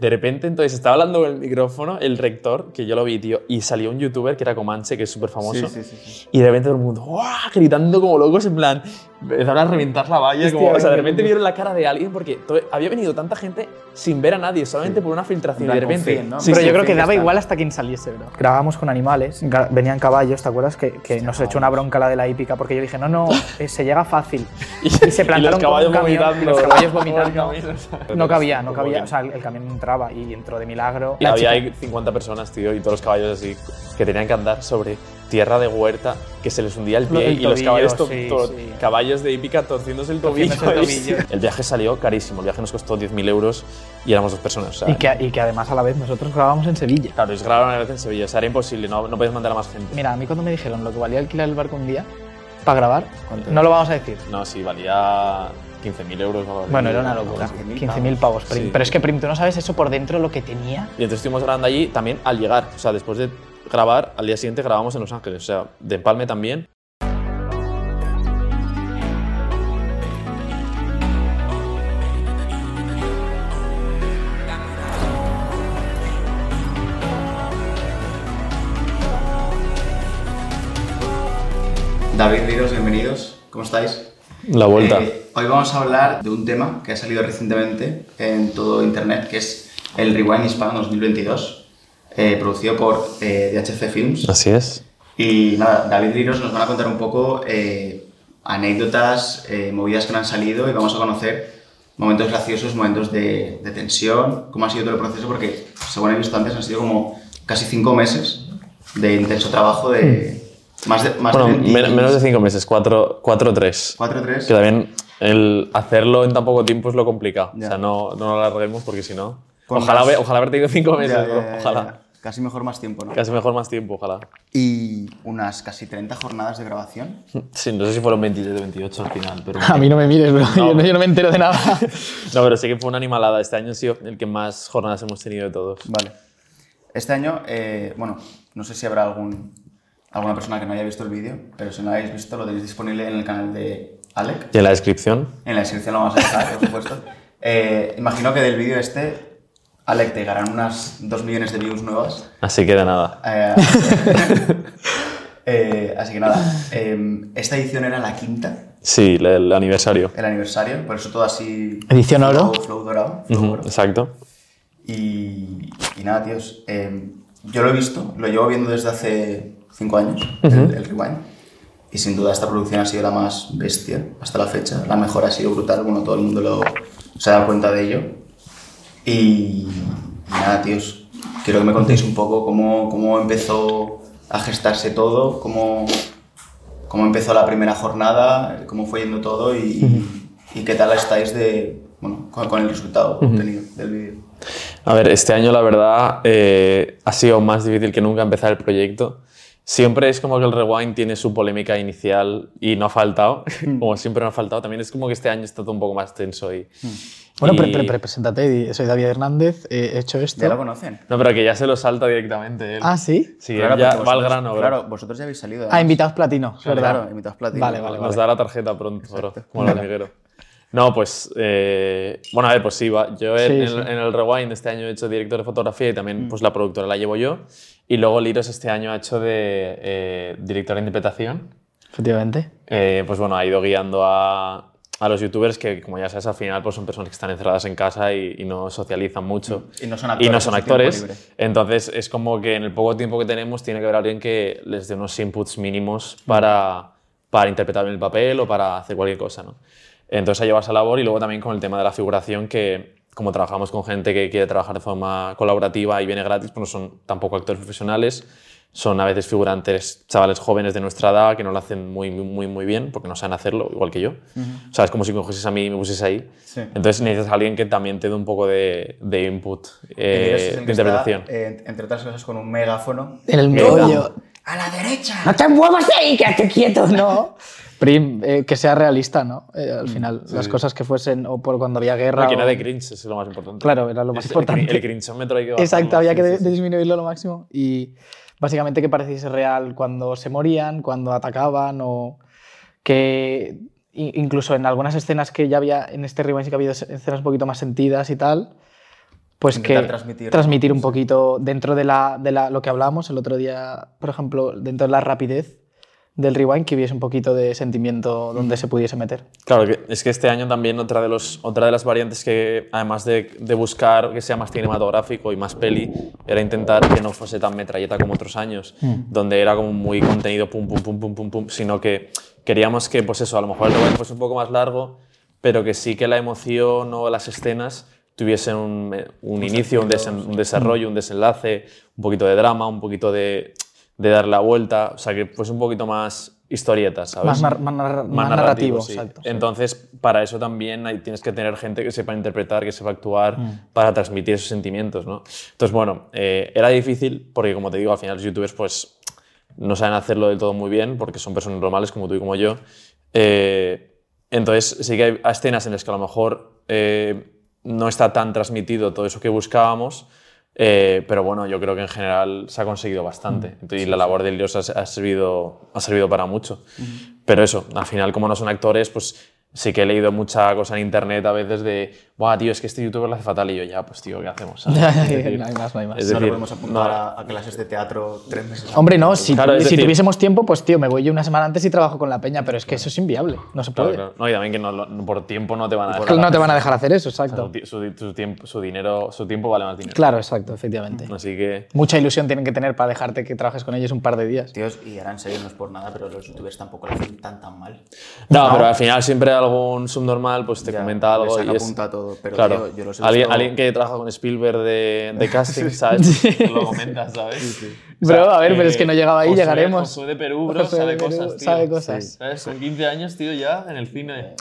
De repente, entonces, estaba hablando con el micrófono el rector, que yo lo vi, tío, y salió un youtuber que era Comanche, que es súper famoso. Sí, sí, sí. Y de repente todo el mundo, ¡guau! gritando como locos, en plan, empezaron a reventar la valla. Como, o sea, de repente vieron la cara de alguien porque había venido tanta gente sin ver a nadie, solamente por una filtración. Y de repente. confíen, ¿no? Sí, pero sí, yo creo sí, que daba igual hasta quien saliese, bro. Grabábamos con animales, venían caballos, ¿te acuerdas? Que, que nos echó una bronca la de la hípica porque yo dije, no, no, eh, se llega fácil. Y, se plantaron los caballos con un camión, vomitando. y los caballos vomitando. No cabía, no cabía. O sea, el, el camión entraba y entró de milagro. Y La había chica- ahí 50 personas, tío, y todos los caballos así, que tenían que andar sobre tierra de huerta, que se les hundía el pie El y los caballos, to- sí, to- sí. caballos de hípica torciéndose el tobillo. El tobillo. El viaje salió carísimo, el viaje nos costó 10.000 euros y éramos dos personas. O sea, y, que, y que además a la vez nosotros grabábamos en Sevilla. Claro, es grabar una vez en Sevilla, o sea, era imposible, no, no podías mandar a más gente. Mira, a mí cuando me dijeron lo que valía alquilar el barco un día para grabar, ¿Cuánto? no lo vamos a decir. No, sí, valía 15.000 euros o algo así. Bueno, era una locura. 15.000 15.000 pavos. Prim. Sí. Pero es que, Prim, tú no sabes eso por dentro lo que tenía. Y entonces estuvimos grabando allí también al llegar, o sea, después de grabar, al día siguiente grabamos en Los Ángeles, o sea, de Empalme también. David Riros, bienvenidos. ¿Cómo estáis? La vuelta. Eh, hoy vamos a hablar de un tema que ha salido recientemente en todo internet, que es el Rewind Hispano 2022, eh, producido por eh, DHF Films. Así es. Y nada, David Riros nos van a contar un poco eh, anécdotas, eh, movidas que no han salido y vamos a conocer momentos graciosos, momentos de, de tensión, cómo ha sido todo el proceso, porque según he visto antes han sido como casi cinco meses de intenso trabajo de más de... Más Bueno, de men- menos de cinco meses, cuatro, cuatro tres. Cuatro, tres. Que también el hacerlo en tan poco tiempo es lo complicado. Ya. O sea, no, no lo alarguemos porque si no. Ojalá, haber- ojalá haber tenido cinco meses, ya, ya, ojalá. Casi mejor más tiempo, ¿no? Casi mejor más tiempo, ojalá. Y unas casi 30 jornadas de grabación. Sí, no sé si fueron 27 28 al final, pero. A mí no me mires, bro. Yo, no, yo no me entero de nada. No, pero sí que fue una animalada. Este año ha sido el que más jornadas hemos tenido de todos. Vale. Este año, eh, bueno, no sé si habrá algún, alguna persona que no haya visto el vídeo, pero si no lo habéis visto, lo tenéis disponible en el canal de Alec. Y en la descripción. En la descripción lo vamos a dejar, por supuesto. Eh, imagino que del vídeo este, Alec, te llegarán unas 2 millones de views nuevas. Así que de nada. Eh, eh, así que nada, eh, esta edición era la quinta, Sí, el, el aniversario. el aniversario, por eso todo así... Edición oro. Flow, flow dorado. flow Ujú, oro. exacto. Y, y nada, tíos, eh, yo lo he visto, lo llevo viendo desde hace 5 años, el, el Rewind. Y sin duda esta producción ha sido la más bestia hasta la fecha. La mejor ha sido brutal, bueno, todo el mundo lo, se ha dado cuenta de ello. Y, nada, tíos, quiero que me contéis un poco cómo, cómo empezó a gestarse todo, cómo, cómo empezó la primera jornada, cómo fue yendo todo y, y qué tal estáis de, bueno, con, con el resultado obtenido del vídeo. A ver, este año la verdad eh, ha sido más difícil que nunca empezar el proyecto. Siempre es como que el Rewind tiene su polémica inicial y no ha faltado, como siempre no ha faltado. También es como que este año está todo un poco más tenso y... Bueno, y- pre- pre- pre- preséntate. Soy David Hernández. He hecho esto. ¿Ya lo conocen? No, pero que ya se lo salta directamente él. Ah, ¿sí? Sí, Claro, ya porque va al vosotros- grano, bro. Claro, vosotros ya habéis salido. Ah, además. invitados platino. verdad. claro, invitados platino. Vale, vale, Nos da la tarjeta pronto, bro, como el hormiguero. No, pues. eh, bueno, a ver, pues sí, va. Yo en, Sí, en- sí. en el Rewind este año he hecho director de fotografía y también pues la productora la llevo yo. Y luego Liros este año ha hecho de eh, director de interpretación. Efectivamente. Eh, pues bueno, ha ido guiando a, a los youtubers que, como ya sabes, al final pues son personas que están encerradas en casa y, y no socializan mucho. Y no son Y actores. no son actores. Entonces es como que en el poco tiempo que tenemos tiene que haber alguien que les dé unos inputs mínimos para, para interpretar el papel o para hacer cualquier cosa. ¿no? Entonces ha llevado esa labor y luego también con el tema de la figuración que como trabajamos con gente que quiere trabajar de forma colaborativa y viene gratis, pues no son tampoco actores profesionales, son a veces figurantes, chavales jóvenes de nuestra edad que no lo hacen muy, muy, muy, bien porque no saben hacerlo, igual que yo. O sea, es como si me cogieses a mí y me pusieses ahí. Sí. Entonces necesitas a alguien que también te dé un poco de, de input, eh, de que está, interpretación. eh, entre otras cosas, con un megáfono. En el Venga. ¡A la derecha! No te muevas de ahí, quédate quieto, no. Prim, eh, que sea realista, ¿no? Eh, al final, las cosas que fuesen, o por cuando había guerra. Que o- de cringe, es lo más importante. Claro, era lo más Es- importante. El, crin- el crinchómetro hay que. Exacto, había que Sí, de- sí, sí. disminuirlo lo máximo. Y básicamente que pareciese real cuando se morían, cuando atacaban, o que incluso en algunas escenas que ya había en este rewind sí que ha habido escenas un poquito más sentidas y tal, pues que transmitir. transmitir un poquito dentro de, la, de la- lo que hablábamos el otro día, por ejemplo, dentro de la rapidez del rewind, que hubiese un poquito de sentimiento donde se pudiese meter. Claro, que es que este año también otra de, los, otra de las variantes que, además de, de buscar que sea más cinematográfico y más peli, era intentar que no fuese tan metralleta como otros años, donde era como muy contenido pum, pum, pum, pum, pum, pum, sino que queríamos que, pues eso, a lo mejor el rewind fuese un poco más largo, pero que sí que la emoción o las escenas tuviesen un, un inicio, un, desen- un desarrollo, un desenlace, un poquito de drama, un poquito de, de dar la vuelta, o sea, que fuese un poquito más historieta, ¿sabes? Más, nar- más nar- más narrativo, sí. exacto. Entonces, para eso también hay- tienes que tener gente que sepa interpretar, que sepa actuar, para transmitir esos sentimientos, ¿no? Entonces, bueno, eh, era difícil porque, como te digo, al final los youtubers pues no saben hacerlo del todo muy bien porque son personas normales como tú y como yo. Eh, entonces, sí que hay escenas en las que a lo mejor eh, no está tan transmitido todo eso que buscábamos, eh, pero bueno, yo creo que en general se ha conseguido bastante. Entonces, y la labor de Elios ha, ha servido, ha servido para mucho. Pero eso, al final, como no son actores, pues sí que he leído mucha cosa en internet a veces de, Buah, tío, es que este youtuber lo hace fatal. Y yo, ya, pues tío, ¿qué hacemos? ¿sabes? no Es decir, hay más, no hay más. es no le decir, podemos apuntar no. a, a clases de teatro tres meses. Hombre, no, si, Claro, si decir- tuviésemos tiempo, pues tío, me voy yo una semana antes y trabajo con la peña, pero es que eso es inviable, no se Claro, puede. claro. No, y también que no, por tiempo no te van a dejar. no te van a dejar hacer eso, exacto. ti- su, su tiempo, su dinero, su tiempo vale más dinero. Claro, exacto, efectivamente. Así que. Mucha ilusión tienen que tener para dejarte que trabajes con ellos un par de días. Tíos, y ahora en serio no es por nada, pero los youtubers tampoco lo hacen tan tan mal. No, pero al final siempre algún subnormal pues te Ya, comenta algo saca y es. punta todo, pero, claro, tío, yo los he alguien, alguien que trabaja con Spielberg de, de casting, ¿sabes? Te lo comenta, ¿sabes? Bro, a ver, pero es que no llegaba ahí, Josué- llegaremos. Josué de Perú, bro, Josué sabe de Perú cosas, tío. sabe cosas. Sí. ¿Sabes? Con 15 años, tío, ya en el cine.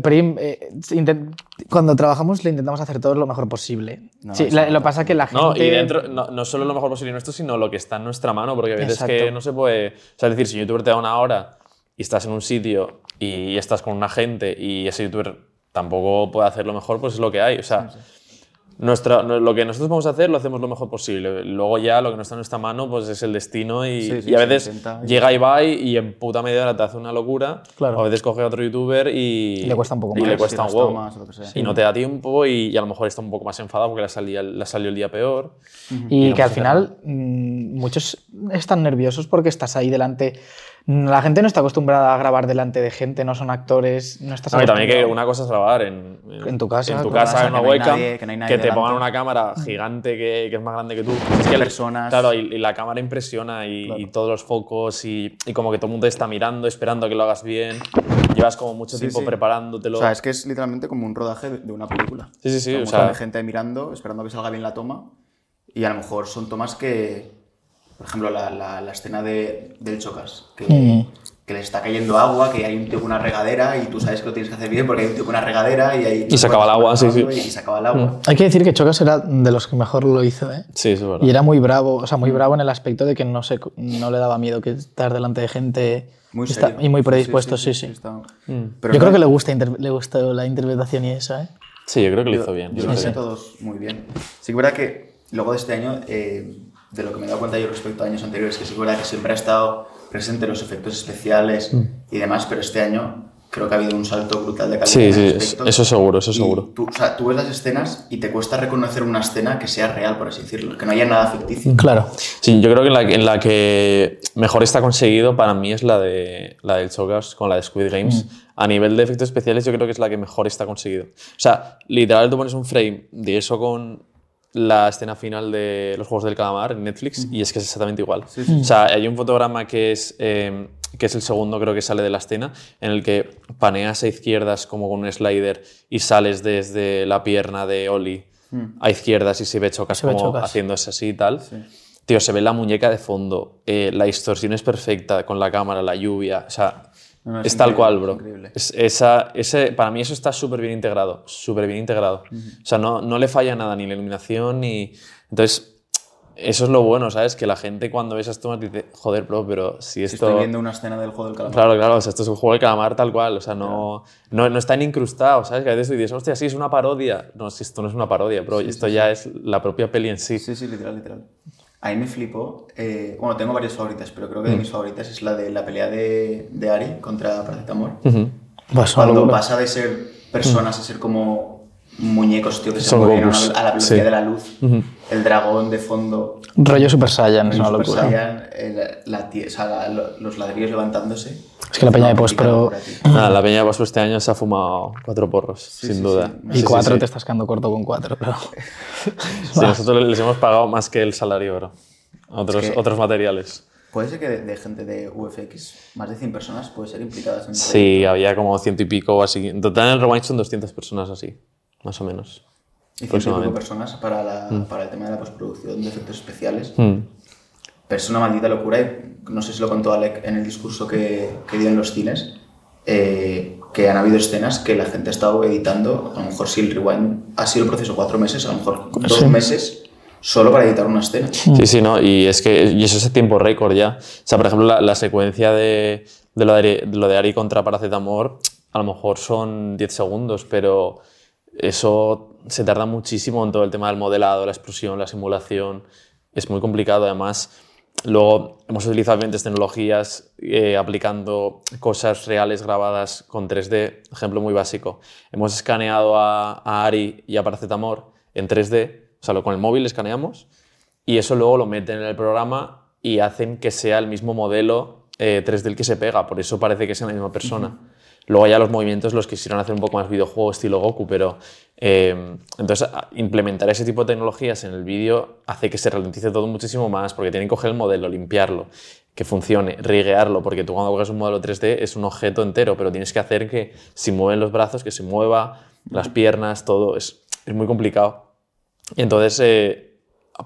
Prim, eh, intent- cuando trabajamos le intentamos hacer todo lo mejor posible. No, sí, la- lo pasa. pasa que la gente... No, y dentro, no, no solo lo mejor posible nuestro, sino lo que está en nuestra mano, porque a veces Exacto. que no se puede. O sea, es decir, si un youtuber te da una hora y estás en un sitio y estás con una gente y ese youtuber tampoco puede hacer lo mejor, pues es lo que hay. O sea, nuestra, no- lo que nosotros vamos a hacer lo hacemos lo mejor posible. Luego ya lo que no está en nuestra mano pues es el destino y, Sí, sí, y a veces intenta y- llega Ibai y en puta media hora te hace una locura. Claro. O a veces coge a otro youtuber y, Y le cuesta un poco y más, le sí, cuesta las un huevo. Y no te da tiempo y, y a lo mejor está un poco más enfadado porque le salió, le salió el día peor. Y no que al pasa final mm, muchos están nerviosos porque estás ahí delante. La gente no está acostumbrada a grabar delante de gente, no son actores, no estás No, y también que una cosa es grabar en, En tu casa, en tu casa, casa, en una que no webcam, nadie- que no nadie te pongan una cámara gigante que, que es más grande que tú. Es que el- personas. Claro, y, y la cámara impresiona y, y todos los focos y, y como que todo el mundo está mirando, esperando a que lo hagas bien. Llevas como mucho Sí, tiempo sí. preparándotelo. O sea, es que es literalmente como un rodaje de- una película. Sí, sí, sí, Con o un montón sea- de gente mirando, esperando que salga bien la toma. Y a lo mejor son tomas que, por ejemplo, la, la- la escena de, del Chocas, que, Mm. que le está cayendo agua, que hay un tío con una regadera y tú sabes que lo tienes que hacer bien porque hay un tío con una regadera y hay... Y se acaba el agua, sí, sí. Y se acaba el agua. Hay que decir que Chocas era de los que mejor lo hizo, ¿eh? Sí, es verdad. Y era muy bravo, o sea, muy bravo en el aspecto de que no, se, no le daba miedo que estar delante de gente Muy está- serio. y muy predispuesto, sí, sí. está- Mm. Pero Yo no- creo que le, gusta inter- le gustó la interpretación y eso, ¿eh? Sí, yo creo que lo hizo bien. Yo lo sé todos muy bien. Sí que verdad que luego de este año, eh, de lo que me he dado cuenta yo respecto a años anteriores, que sí que verdad que siempre ha estado presente los efectos especiales y demás, pero este año creo que ha habido un salto brutal de calidad. Sí, sí, eso seguro, eso seguro. Tú, o sea, tú ves las escenas y te cuesta reconocer una escena que sea real, por así decirlo, que no haya nada ficticio. Claro. Sí, yo creo que en la, en la que mejor está conseguido para mí es la de la del con la de Squid Games. A nivel de efectos especiales, yo creo que es la que mejor está conseguido. O sea, literal, tú pones un frame de eso con la escena final de los Juegos del Calamar en Netflix y es que es exactamente igual. O sea, hay un fotograma que es, eh, que es el segundo, creo que sale de la escena, en el que paneas a izquierdas como con un slider y sales desde la pierna de Oli a izquierdas y se ve Chocas Se ve como Chocas. haciéndose así y tal. Tío, se ve la muñeca de fondo, eh, la distorsión es perfecta con la cámara, la lluvia, o sea, No, no, es es tal cual, bro. Es- esa, ese, para mí eso está súper bien integrado, súper bien integrado. O sea, no, no le falla nada, ni la iluminación, ni... Entonces, eso es lo bueno, ¿sabes? Que la gente cuando ve esas tomas dice, joder, bro, pero si Si esto... estoy viendo una escena del juego del calamar. Claro, claro, o sea, esto es un juego de calamar tal cual, o sea, no, no, no está ni incrustado, ¿sabes? Que a veces tú dices, hostia, sí, es una parodia. No, si esto no es una parodia, bro, esto ya es la propia peli en sí. Sí, sí, literal, literal. A mí me flipó. eh, bueno, tengo varias favoritas, pero creo que de Mm. mis favoritas es la de la pelea de, de Ari contra Paracetamol. Una Cuando locura. pasa de ser personas a ser como muñecos, tío, que se Son mueven a, Gokus, una- a la velocidad sí. de la luz. El dragón de fondo. Rollo Super Saiyan, es una Super locura. Saiyan, el- la o sea, la- lo- los ladrillos levantándose. Es que la peña de Una post, auténtica pero- locura, tío. Nada, la peña de Bosco este año se ha fumado cuatro porros, sin sí, duda. sí. Y Sí, sí, cuatro sí. te estás quedando corto con cuatro, pero... Sí, nosotros les hemos pagado más que el salario, bro. Otros, Es que- otros materiales. Puede ser que de, de gente de VFX, más de 100 personas, puede ser implicadas en Sí, había como ciento y pico o así. En total en el Rewind son 200 personas así, más o menos. Y Próximamente. personas para, la, para el tema de la postproducción de efectos especiales. Mm. Pero es una maldita locura y no sé si lo contó Alec en el discurso que, que dio en los cines, eh, que han habido escenas que la gente ha estado editando, a lo mejor si el rewind ha sido el proceso cuatro meses, a lo mejor dos meses solo para editar una escena. Sí, sí, no, y es que y eso es el tiempo récord ya. O sea, por ejemplo, la, la secuencia de, de, lo de, de lo de Ari contra Paracetamol, a lo mejor son 10 segundos, pero eso se tarda muchísimo en todo el tema del modelado, la explosión, la simulación. Es muy complicado, además. Luego hemos utilizado diferentes tecnologías eh, aplicando cosas reales grabadas con 3D. Ejemplo muy básico. Hemos escaneado a, a Ari y a Paracetamol en 3D, o sea, lo- con el móvil escaneamos y eso luego lo meten en el programa y hacen que sea el mismo modelo eh, 3D el que se pega, por eso parece que es la misma persona. Luego ya los movimientos los quisieron hacer un poco más videojuego estilo Goku, pero eh, entonces a- implementar ese tipo de tecnologías en el vídeo hace que se ralentice todo muchísimo más, porque tienen que coger el modelo, limpiarlo, que funcione, riguearlo, porque tú cuando coges un modelo 3D es un objeto entero, pero tienes que hacer que si mueven los brazos, que se mueva, las piernas, todo, es, es muy complicado. Y entonces, eh,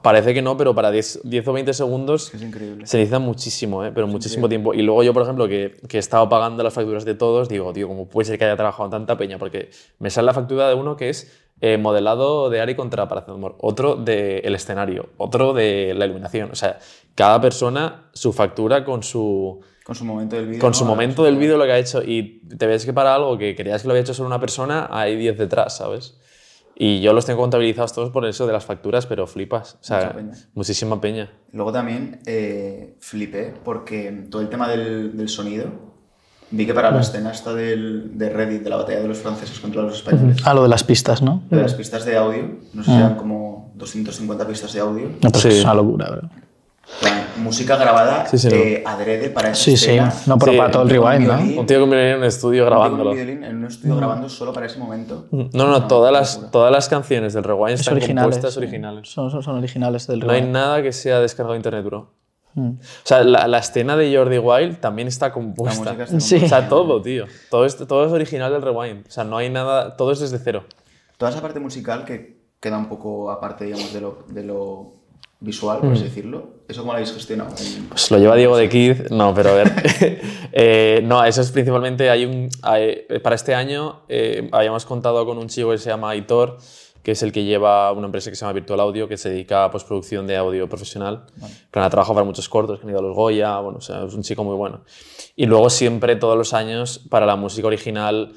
parece que no, pero para 10, 10 o 20 segundos Es increíble. se necesita muchísimo, ¿eh? pero muchísimo tiempo. Y luego yo, por ejemplo, que, que he estado pagando las facturas de todos, digo, tío, ¿cómo puede ser que haya trabajado en tanta peña? Porque me sale la factura de uno que es eh, modelado de Ari contra Paracetamol, otro del escenario, otro de la iluminación. O sea, cada persona su factura con su, Con su momento del vídeo. con ¿no? su momento del vídeo lo que ha hecho y te ves que para algo que creías que lo había hecho solo una persona, hay 10 detrás, ¿sabes? Y yo los tengo contabilizados todos por eso de las facturas, pero flipas. O sea, Mucha peña. muchísima peña. Luego también eh, flipé porque todo el tema del, del sonido, vi que para Mm. la escena esta del, de Reddit, de la batalla de los franceses contra los españoles, Ah, lo de las pistas, ¿no? de las pistas de audio, no sé si eran como 250 pistas de audio, No, pero Sí. es una locura, bro. Música grabada Sí, sí, no. eh, adrede para esa Sí, sí. escena. No, pero Sí, para todo el con rewind, ¿no? violín. Un tío que me venía en un estudio con grabándolo. un violín en un estudio grabando solo para ese momento. No, no, Una todas las, todas las canciones del Rewind Es están originales. compuestas sí. originales. Son, son, son originales del No hay rewind. nada que sea descargado de internet, bro. Mm. O sea, la, la escena de Jordi Wild también está compuesta. música está Sí. O sea, todo, tío. Todo es, todo es original del Rewind. O sea, no hay nada, todo es desde cero. Toda esa parte musical que queda un poco aparte, digamos, de lo, de lo visual, por Mm. así decirlo, ¿eso cómo lo habéis gestionado? Pues lo lleva Diego de Kid. No, pero a ver. Eh, no, eso es principalmente. Hay un, hay- para este año eh, habíamos contado con un chico que se llama Aitor, que es el que lleva una empresa que se llama Virtual Audio, que se dedica a postproducción de audio profesional. Pero ha trabajado para muchos cortos, que han ido a los Goya. Bueno, o sea, es un chico muy bueno. Y luego siempre, todos los años, para la música original.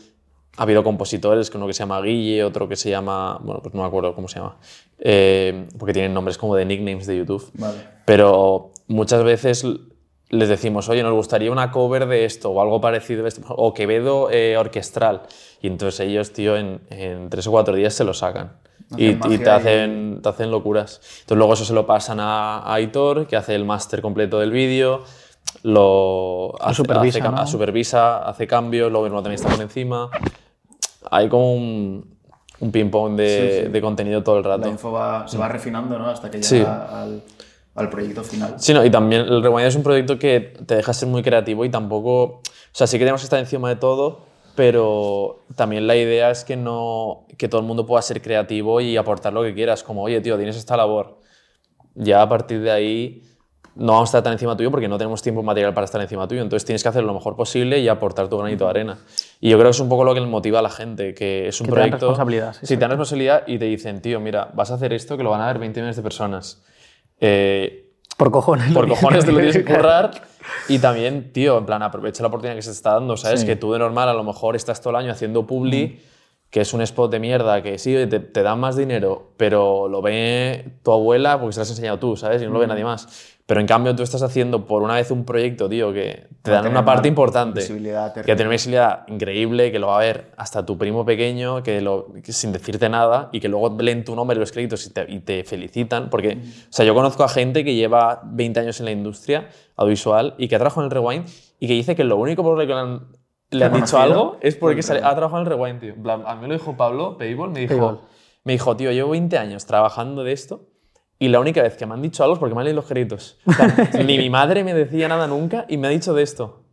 Ha habido compositores, uno que se llama Guille, otro que se llama, bueno, pues no me acuerdo cómo se llama, eh, porque tienen nombres como de nicknames de YouTube. Vale. Pero muchas veces les decimos, oye, nos gustaría una cover de esto o algo parecido, de esto, o Quevedo eh, orquestral. Y entonces ellos, tío, en, en tres o cuatro días se lo sacan. Y, y te, y- hacen, te hacen locuras. Entonces luego eso se lo pasan a, a Aitor, que hace el máster completo del vídeo, lo hace, supervisa, hace ¿no? supervisa, hace cambios, luego también está por encima. Hay como un, un ping-pong de, Sí, sí. de contenido todo el rato. La info va, se va refinando, ¿no? Hasta que llega al, al proyecto final. Sí, no, y también el Rewind es un proyecto que te deja ser muy creativo y tampoco. O sea, sí que tenemos que estar encima de todo, pero también la idea es que no que todo el mundo pueda ser creativo y aportar lo que quieras. Como, oye, tío, tienes esta labor. Ya a partir de ahí no vamos a estar tan encima tuyo porque no tenemos tiempo material para estar encima tuyo. Entonces tienes que hacer lo mejor posible y aportar tu granito de arena. Y yo creo que es un poco lo que motiva a la gente, que es un Que te dan proyecto... responsabilidad, sí, Sí, te dan responsabilidad y te dicen, tío, mira, vas a hacer esto que lo van a ver 20 millones de personas. Eh, Por cojones. por cojones te lo tienes que currar. Y también, tío, en plan, aprovecha la oportunidad que se te está dando, ¿sabes? Sí. Que tú de normal a lo mejor estás todo el año haciendo publi que es un spot de mierda, que sí, te, te dan más dinero, pero lo ve tu abuela porque se lo has enseñado tú, ¿sabes? Y no lo ve nadie más. Pero en cambio tú estás haciendo por una vez un proyecto, tío, que te Va dan una parte una importante. visibilidad que tiene una visibilidad increíble, que lo va a ver hasta tu primo pequeño, que, lo, que sin decirte nada, y que luego leen tu nombre en los créditos y te, y te felicitan. Porque, o sea, yo conozco a gente que lleva 20 años en la industria audiovisual y que ha trabajado en el Rewind y que dice que lo único por lo que le han, le han dicho algo es por porque el sale- Rewind. ha trabajado en el Rewind, tío. A mí me lo dijo Pablo Payball, me dijo, Payball. me dijo, tío, llevo 20 años trabajando de esto y la única vez que me han dicho algo es porque me han leído los créditos. O sea, ni mi madre me decía nada nunca y me ha dicho de esto.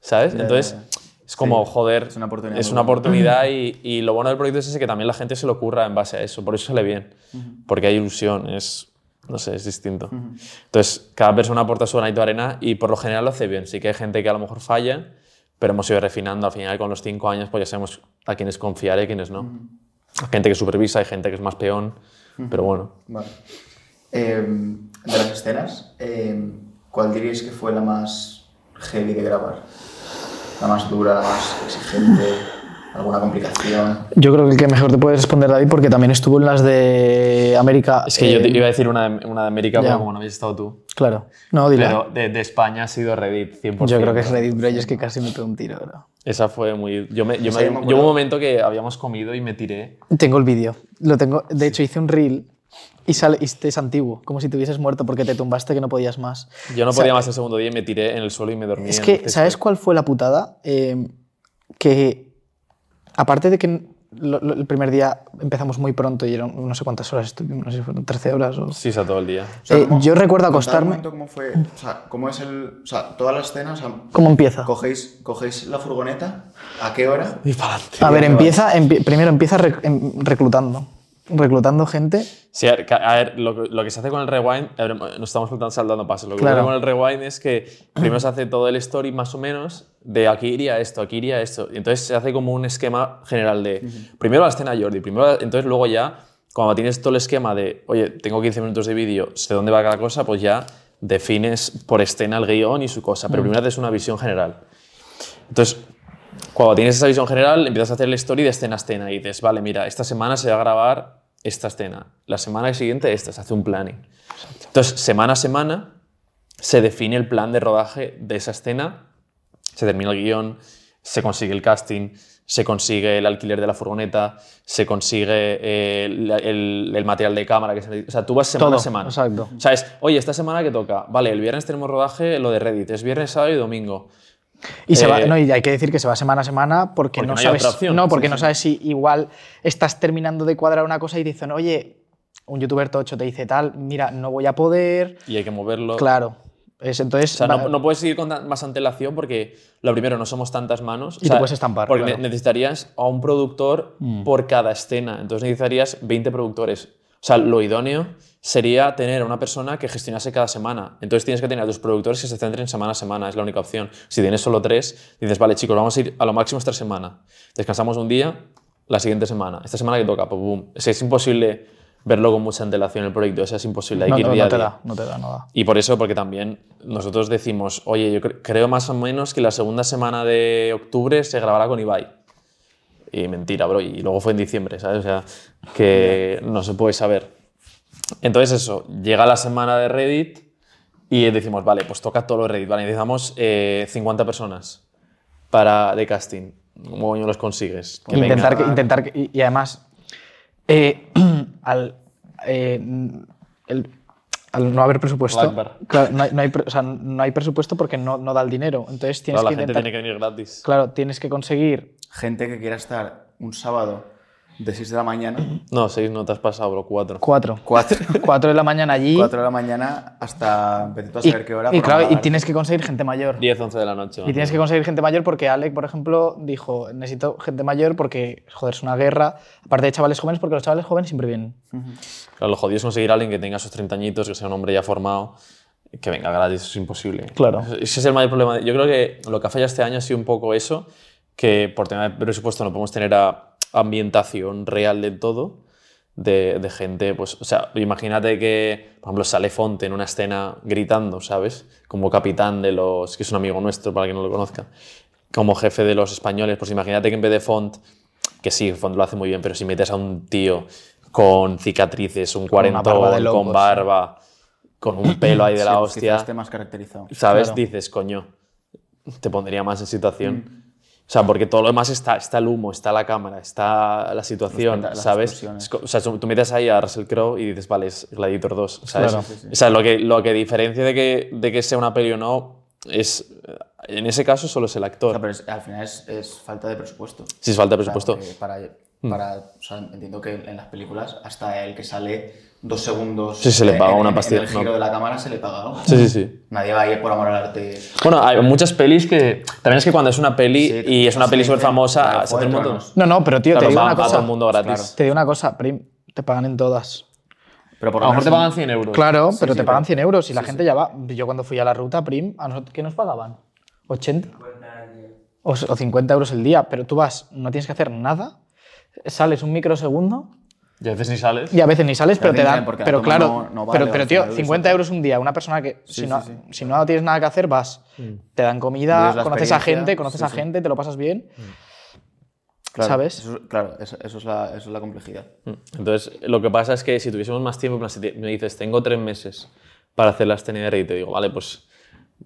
¿Sabes? Ya, Entonces, ya, ya. es como, Sí, joder, es una oportunidad es una oportunidad y, y lo bueno del proyecto es ese que también la gente se lo ocurra en base a eso. Por eso sale bien. Porque hay ilusión, es, no sé, es distinto. Entonces, cada persona aporta su granito de arena y por lo general lo hace bien. Sí que hay gente que a lo mejor falla, pero hemos ido refinando. Al final, con los cinco años, pues ya sabemos a quiénes confiar y a quiénes no. Hay gente que supervisa, hay gente que es más peón, pero bueno. Vale. Eh, de las escenas, eh, ¿cuál diríais que fue la más heavy de grabar? La más dura, la más exigente, alguna complicación. Yo creo que el que mejor te puede responder David porque también estuvo en las de América. Es que yo te eh, iba a decir una de, una de América, ya. pero como no habéis estado tú. Claro. No, dile. Pero de, de España ha sido Reddit, 100%. Yo creo que es Reddit, bro. Yo es que casi me pego un tiro, bro. Esa fue muy... Yo, me, yo, me, yo me yo acuerdo. hubo un momento que habíamos comido y me tiré. Tengo el vídeo. Lo tengo. De hecho, hice un reel y, sale, y este es antiguo, como si te hubieses muerto porque te tumbaste que no podías más. Yo no O sea, podía más el segundo día y me tiré en el suelo y me dormí. Es que, ¿sabes cuál fue la putada? Eh, que aparte de que lo- lo- el primer día empezamos muy pronto y eran no sé cuántas horas estuvimos, no sé si fueron 13 horas o... Sí, o sea, todo el día. O sea, Eh, ¿cómo- yo recuerdo acostarme- ¿Cómo fue? O sea, ¿cómo es el...? O sea, todas las escenas... o sea, ¿Cómo empieza? cogéis, cogéis la furgoneta, ¿a qué hora? Y para adelante. A ver, ¿dónde empieza, empie- primero empieza rec- em- reclutando. Reclutando gente. Sí, a ver, a ver, lo, que- lo que se hace con el rewind, ver, nos estamos saltando- pasos. Lo que Claro. ocurre con el rewind es que primero se hace todo el story más o menos de aquí iría esto, aquí iría esto. Y entonces se hace como un esquema general de primero la escena Jordi, primero, entonces luego ya, cuando tienes todo el esquema de, oye, tengo 15 minutos de vídeo, sé dónde va cada cosa, pues ya defines por escena el guion y su cosa. Pero primero haces una visión general. Entonces, cuando tienes esa visión general, empiezas a hacer el story de escena a escena y dices, vale, mira, esta semana se va a grabar esta escena, la semana siguiente esta, se hace un planning. Entonces, semana a semana se define el plan de rodaje de esa escena, se termina el guion, se consigue el casting, se consigue el alquiler de la furgoneta, se consigue eh, el, el- el material de cámara, que se, o sea, tú vas semana Todo, a semana. exacto. O sea, es, oye, esta semana que toca, vale, el viernes tenemos rodaje, lo de Reddit, es viernes, sábado y domingo. Y, se va, Eh, no, y hay que decir que se va semana a semana porque, Porque no, sabes, opción. no, porque Sí, no sí. sabes si igual estás terminando de cuadrar una cosa y dicen, oye, un youtuber tocho te dice tal, mira, no voy a poder. Y hay que moverlo. Claro. Es, entonces, O sea, va- no, no puedes seguir con más antelación porque, lo primero, no somos tantas manos. O Y te puedes estampar, Porque claro. Mm. necesitarías a un productor por cada escena. Entonces necesitarías 20 productores. O sea, lo idóneo sería tener a una persona que gestionase cada semana. Entonces tienes que tener a tus productores que se centren semana a semana, es la única opción. Si tienes solo tres, dices, vale, chicos, vamos a ir a lo máximo esta semana. Descansamos un día, la siguiente semana. Esta semana que toca, pues boom. Es, imposible verlo con mucha antelación el proyecto, o sea, es imposible. Hay no, que ir no- día no a te día. da, no te da, no da. Y por eso, porque también nosotros decimos, oye, yo cre- creo más o menos que la segunda semana de octubre se grabará con Ibai. Y mentira, bro. Y luego fue en diciembre, ¿sabes? O sea, que no se puede saber. Entonces eso, llega la semana de Reddit y decimos, vale, pues toca todo lo de Reddit. Vale, necesitamos eh, 50 personas para, de casting. ¿Cómo los consigues? Que intentar, que, intentar que- y, y además, eh, al, eh, el- al no haber presupuesto, claro, no, hay, no hay o sea, no hay presupuesto porque no, no da el dinero. Entonces tienes Claro, que la gente intentar, tiene que venir gratis. claro, tienes que conseguir Gente que quiera estar un sábado de 6 de la mañana, No, seis no te has pasado, bro, cuatro. cuatro, 4, cuatro de la mañana allí 4 de la mañana hasta vete tú a y, saber qué hora. y claro, y tienes que conseguir gente mayor. 10, 11 de la noche. Y tienes que conseguir gente mayor porque Alec, por ejemplo, dijo, necesito gente mayor porque, joder, es una guerra. Aparte de chavales jóvenes, porque los chavales jóvenes siempre vienen. Claro, lo jodido es conseguir a alguien que tenga sus 30 añitos, que sea un hombre ya formado, que venga gratis, eso es imposible. Claro. Ese es el mayor problema. Yo creo que lo que ha fallado este año ha sido un poco eso, que por tema de presupuesto no podemos tener a- ambientación real de todo, de, de gente, pues, o sea, imagínate que, por ejemplo, sale Fonte en una escena gritando, ¿sabes? Como capitán de los, que es un amigo nuestro, para quien no lo conozca, como jefe de los españoles, pues imagínate que en vez de Font que sí, fondo lo hace muy bien, pero si metes a un tío con cicatrices, un cuarentón, barba de locos, con barba, con un pelo ahí de la Sí, hostia, esté más caracterizado. ¿sabes? Claro. Dices, coño, te pondría más en situación. Mm. O sea, porque todo lo demás está, está el humo, está la cámara, está la situación, ¿sabes? O sea, tú metes ahí a Russell Crowe y dices, vale, es Gladiator 2, ¿sabes? Claro. O sea, lo que, lo que diferencia de que, de que sea una peli o no es, en ese caso, solo es el O actor. sea, pero es- al final es, es falta de presupuesto. Si es falta de O sea, presupuesto. para, para, o sea, entiendo que en las películas, hasta el que sale dos segundos Sí, se le en- paga en- una en pastilla, el giro no. de la cámara se le paga algo. Sí, sí, sí. Nadie va a ir por amor al arte. Bueno, hay muchas pelis que... También es que cuando es una peli Sí, y es una sí, peli súper famosa, se un montón... No, no, pero tío, Claro, te digo va, una va todo cosa. el mundo gratis. Claro. Te digo una cosa, Prim, te pagan en todas. Pero por A lo mejor te pagan 100 euros. Claro, pero sí, te pagan pero- 100 euros y la gente ya va. Yo cuando fui a la ruta Prim, ¿a nosotros qué nos pagaban? ¿80? O, o 50 euros el día, pero tú vas, no tienes que hacer nada, sales un microsegundo Y a veces ni sales. y a veces ni sales, pero te dan. Pero claro, no- no vale pero, pero tío, 100 euros, 50 euros un día, una persona que si, Sí, no, sí, sí. si no tienes nada que hacer, vas, te dan comida, conoces a gente, conoces sí, a sí. gente, te lo pasas bien. Claro, ¿sabes? Eso, claro, eso, eso es la, eso es la complejidad. Entonces, lo que pasa es que si tuviésemos más tiempo, si te- me dices, tengo tres meses para hacer la escena y te digo, vale, pues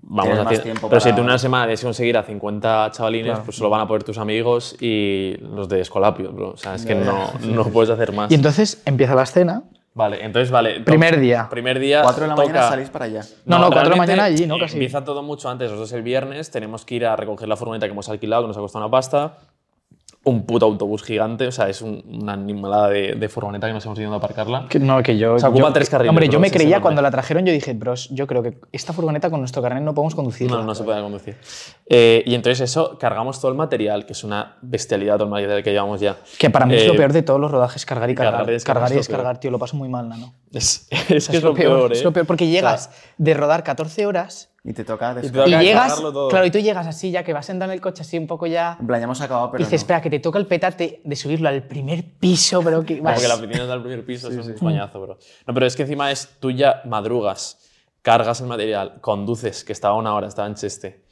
vamos a hacer. tiempo Pero si tú en una semana tienes que conseguir a 50 chavalines, pues solo van a poder tus amigos y los de Escolapio, bro. O sea, es que no, no puedes hacer más. Y entonces empieza la escena. Vale, entonces, vale. Primer día. Primer día. 4 de la toca- mañana salís para allá. No, no, cuatro de la mañana allí, ¿no? Casi. Empieza todo mucho antes, nosotros el viernes tenemos que ir a recoger la furgoneta que hemos alquilado, que nos ha costado una pasta. Un puto autobús gigante, o sea, es un- una animalada de, de furgoneta que nos hemos ido a aparcarla. Que no, que yo. O sea, ocupa yo- tres carriles, Hombre, yo me creía cuando la trajeron, yo dije, bros, yo creo que esta furgoneta con nuestro carnet no podemos conducirla. No, no se puede conducir. Eh, y entonces eso, cargamos todo el material, que es una bestialidad todo el material que llevamos ya. Que para mí es lo Eh, peor de todos los rodajes, cargar y cargar. cargar y descargar Cargar y descargar, tío, lo paso muy mal, ¿no? Es, es que es lo peor, ¿eh? Es lo peor, porque llegas de rodar 14 horas Y te toca descargar. y llegas, todo. claro, y tú llegas así ya que vas sentado en el coche así un poco ya... En plan, ya hemos acabado, Y pero dices, no. espera, que te toca el petate de subirlo al primer piso, pero que Como vas... que la piscina está al primer piso, eso es un coñazo, bro. No, pero es que encima es, tú ya madrugas, cargas el material, conduces, que estaba una hora, estaba en Cheste,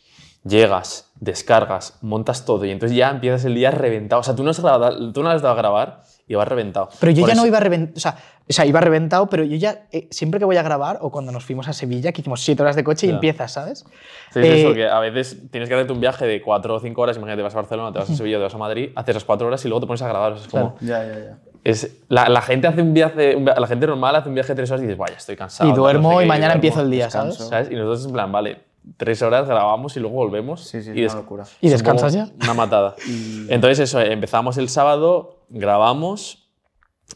llegas, descargas, montas todo y entonces ya empiezas el día reventado. O sea, tú no has, grabado, tú no has dado a grabar y vas reventado. Pero yo Por ya no iba reventado, o sea, o sea, iba reventado, pero yo ya, eh, siempre que voy a grabar, o cuando nos fuimos a Sevilla, que hicimos 7 horas de coche y empiezas, ¿sabes? Sí, es eso, Eh, que a veces tienes que hacerte un viaje de 4 o 5 horas, imagínate, vas a Barcelona, te vas a Sevilla, te vas a Madrid, haces las 4 horas y luego te pones a grabar. O sea, es como, Ya, ya, ya. es, la, la gente hace un viaje, la gente normal hace un viaje de 3 horas y dices, vaya, estoy cansado. Y no duermo sé y mañana duermo". empiezo el día, descanso. ¿sabes? ¿Sabes? Y nosotros en plan, vale, 3 horas grabamos y luego volvemos. Sí, sí, y es una locura. ¿Y es descansas ya? Una matada. Entonces eso, empezamos el sábado, grabamos.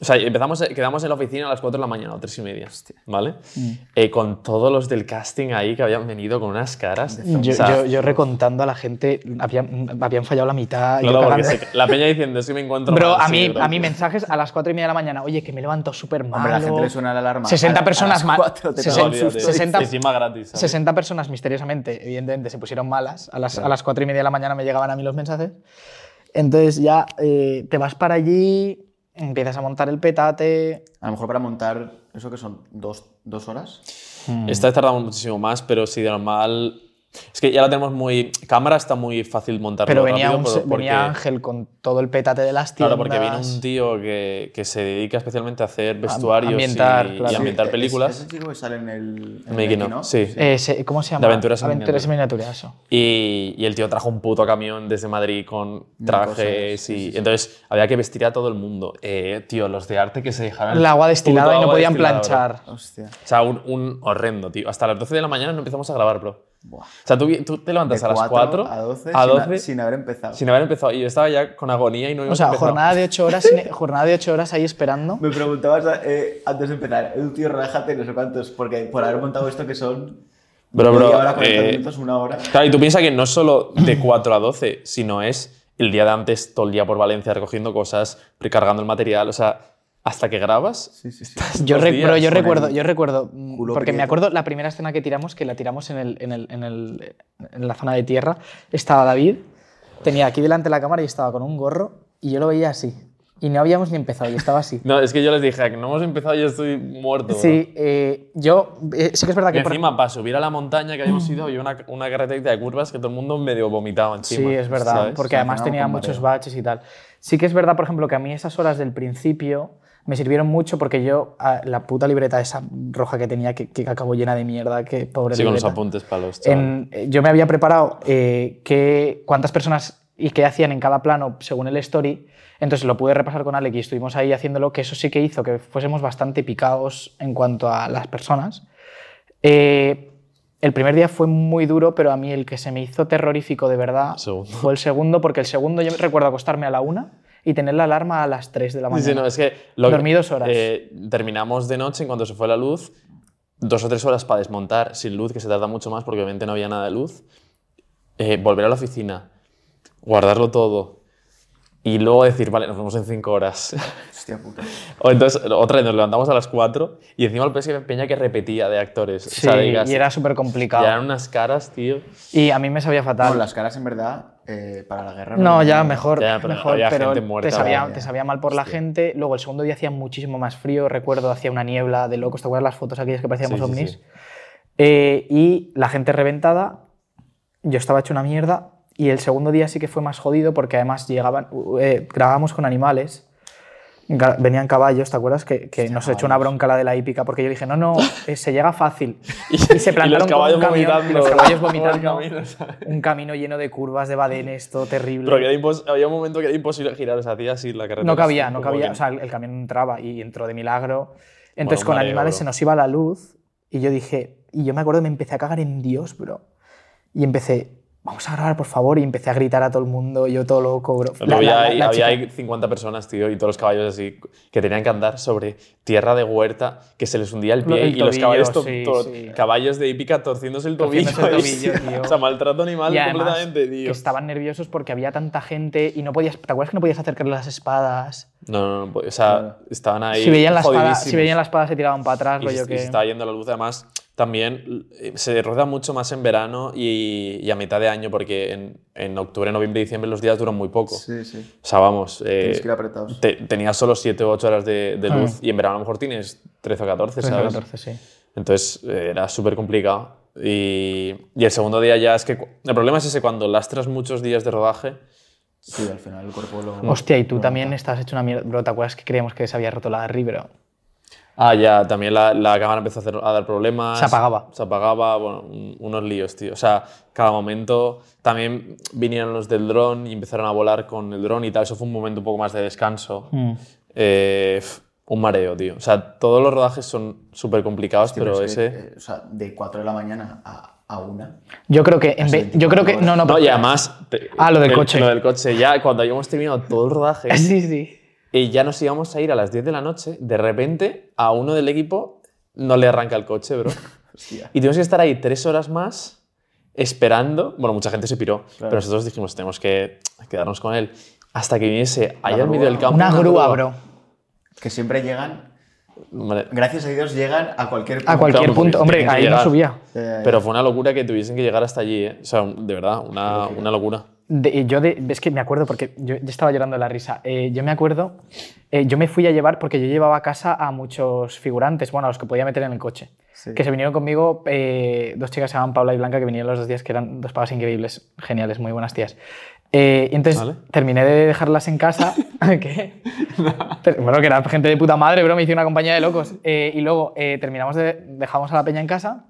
O sea, empezamos, quedamos en la oficina a las 4 de la mañana o 3 y media, ¿vale? Mm. Eh, con todos los del casting ahí que habían venido con unas caras. Yo, O sea, yo, yo recontando a la gente, habían, habían fallado la mitad. no, no, porque cagando. se- la peña diciendo, es que me encuentro Bro, mal", a sí, mí, bro. a mí mensajes a las 4 y media de la mañana, oye, que me levanto súper mal. La gente le suena la alarma. 60 A personas a las ma- cuatro te sesen- pega un Olvídate. susto. 60 Encima gratis. ¿sabes? 60 personas misteriosamente, evidentemente, se pusieron malas. A las, a las 4 y media de la mañana me llegaban a mí los mensajes. Entonces ya eh, te vas para allí, empiezas a montar el petate. A lo mejor para montar, ¿eso que son? ¿Dos, dos horas? Esta vez tardamos muchísimo más, pero si de normal. Es que ya la tenemos muy. Cámara está muy fácil montarlo Pero venía, rápido, un, porque- venía Ángel con todo el petate de las tiendas. Claro, porque viene un tío que, que se dedica especialmente a hacer vestuarios ambientar, y, claro. y ambientar Sí, películas. ¿Es, es el chico que sale en el. En Making el of, sí. Eh, ¿Cómo se llama? De aventuras en Aventuras en miniatura, eso. Y, y el tío trajo un puto camión desde Madrid con trajes sí, y sí, sí. entonces había que vestir a todo el mundo. Eh, tío, los de arte que se dejaban El agua destilada y no podían planchar. Hostia. O sea, un, un horrendo, tío. Hasta las 12 de la mañana no empezamos a grabar, bro. Buah. O sea, tú, tú te levantas De a las 4 cuatro a 12, a sin, 12 ha- sin haber empezado. sin haber empezado. Y yo estaba ya con agonía y no O sea, empezado. jornada de 8 horas, sin- jornada de ocho horas ahí esperando. Me preguntabas eh, antes de empezar, "Eh, tío, relájate, no sé cuántos, porque por haber montado esto que son. Bro, bro, hora, 40 eh, minutos, una hora. Claro, y tú piensas que no es solo de 4 a 12, sino es el día de antes, todo el día por Valencia recogiendo cosas, precargando el material. O sea, hasta que grabas. Sí, sí, sí. Yo, re- bro, yo recuerdo, yo recuerdo, mm, culo porque me acuerdo la primera escena que tiramos, que la tiramos en, el, en, el, en, el- en la zona de tierra, estaba David, tenía aquí delante la cámara y estaba con un gorro y yo lo veía así. y no habíamos ni empezado y estaba así. No, es que yo les dije, que no hemos empezado y yo estoy muerto. bro". Sí, eh, yo eh, sí que es verdad Y que... por- encima, para subir a la montaña que habíamos ido, había una, una carreterita de curvas que todo el mundo medio vomitaba encima. Sí, es verdad, ¿sabes? porque además tenía muchos mareo. baches y tal. Sí que es verdad, por ejemplo, que a mí esas horas del principio me sirvieron mucho porque yo, la puta libreta esa roja que tenía, que, que acabó llena de mierda, que pobre Sí, con los apuntes para los. En- eh, yo me había preparado eh, qué- cuántas personas y qué hacían en cada plano según el story. Entonces lo pude repasar con Alex y estuvimos ahí haciéndolo, que eso sí que hizo que fuésemos bastante picados en cuanto a las personas. Eh, el primer día fue muy duro, pero a mí el que se me hizo terrorífico de verdad Segundo. fue el segundo, porque el segundo yo recuerdo acostarme a la una y tener la alarma a las 3 de la mañana. sí, no, es que... Lo, Dormí dos horas. eh, terminamos de noche, en cuanto se fue la luz, dos o tres horas para desmontar sin luz, que se tarda mucho más porque obviamente no había nada de luz. Eh, volver a la oficina, guardarlo todo y luego decir, vale, nos vemos en cinco horas. Hostia puta. o entonces, otra vez nos levantamos a las cuatro y encima el PS Peña que repetía de actores. Sí, o sea, digas, y era súper complicado. ya eran unas caras, tío. Y a mí me sabía fatal. No, las caras en verdad, eh, para la guerra. No, ya mejor, Ya, pero mejor, había pero gente muerta, te, sabía, te sabía mal por la gente. Luego el segundo día hacía muchísimo más frío, recuerdo, hacía una niebla de locos, ¿te acuerdas las fotos aquellas que parecíamos Sí, sí, ovnis? sí. Eh, y la gente reventada, yo estaba hecho una mierda y el segundo día sí que fue más jodido porque además llegaban, eh, grabábamos con animales. Venían caballos, ¿te acuerdas? Que, que nos echó una bronca la de la hípica porque yo dije, no, no, eh, se llega fácil. Y, se plantaron los un camión, y vomitando los caballos vomitando. un camino lleno de curvas, de badenes, todo terrible. Pero había un momento que era imposible girar, o sea, hacía así la carretera. No cabía, no cabía. O sea, el el camión entraba y entró de milagro. Entonces, con animales bro. se nos iba la luz y yo dije, y yo me acuerdo que me empecé a cagar en Dios, bro. Y empecé, vamos a grabar, por favor, y empecé a gritar a todo el mundo, yo todo loco, bro. La- había, la- la- había chica- ahí 50 personas, tío, y todos los caballos así, que tenían que andar sobre tierra de huerta, que se les hundía el pie El y los tobillo, caballos, to- sí, to- sí. caballos de hípica torciéndose el tobillo. Torciéndose el tobillo, tío. O sea, maltrato animal y además, completamente, tío. que estaban nerviosos porque había tanta gente y no podías, ¿te acuerdas que no podías acercarle las espadas? No, no, no, o sea, estaban ahí. Si veían, la espada, si veían la espada se tiraban para atrás, y, rollo y que... se estaba yendo la luz. Además, también eh, se rueda mucho más en verano y, y a mitad de año, porque en, en octubre, noviembre y diciembre los días duran muy poco. Sí, sí. O sea, vamos. eh, Tienes que ir apretados. te- tenías solo 7 o 8 horas de, de Ah. luz y en verano a lo mejor tienes 13 o 14, 13, ¿sabes? 14, sí. Entonces eh, era súper complicado. Y, y el segundo día ya es que. El problema es ese, cuando lastras muchos días de rodaje. Sí, al final el cuerpo lo. Hostia, y tú también estás hecho una mierda. Bro, ¿te acuerdas que creíamos que se había roto la bro? Ah, ya, también la, la cámara empezó a, hacer- a dar problemas. Se apagaba. Se apagaba, bueno, un- unos líos, tío. O sea, cada momento. También vinieron los del dron y empezaron a volar con el dron y tal. Eso fue un momento un poco más de descanso. Mm. Eh, un mareo, tío. O sea, todos los rodajes son súper complicados, Hostia, pero es que, ese. eh, o sea, de 4 de la mañana a, a 1. Yo creo que en vez, yo creo que no, no, No, y además. te- Ah, lo del el- coche. Lo del coche. Ya cuando habíamos terminado todo el rodaje. Sí, sí. Y ya nos íbamos a ir a las 10 de la noche. De repente, a uno del equipo no le arranca el coche, bro. Hostia. Y tuvimos que estar ahí tres horas más esperando. Bueno, mucha gente se piró, pero nosotros dijimos, tenemos que quedarnos con él. Hasta que viniese ahí al medio del campo. Una grúa, bro. Que siempre llegan. Vale. Gracias a Dios llegan a cualquier A cualquier Claro, punto. Hombre, ahí no subía. Pero fue una locura que tuviesen que llegar hasta allí, ¿eh? O sea, de verdad, una, una locura. De- yo de- es que me acuerdo porque yo, yo estaba llorando de la risa. Eh, yo me acuerdo, eh, yo me fui a llevar porque yo llevaba a casa a muchos figurantes, bueno, a los que podía meter en el coche. Sí. Que se vinieron conmigo, eh, dos chicas se llaman Paula y Blanca, que vinieron los dos días, que eran dos pavas increíbles, geniales, muy buenas tías. Eh, y entonces Vale. terminé de dejarlas en casa. ¿Qué? Pero, Bueno, que era gente de puta madre, bro, me hice una compañía de locos. Eh, y luego eh, terminamos de. dejamos a la peña en casa.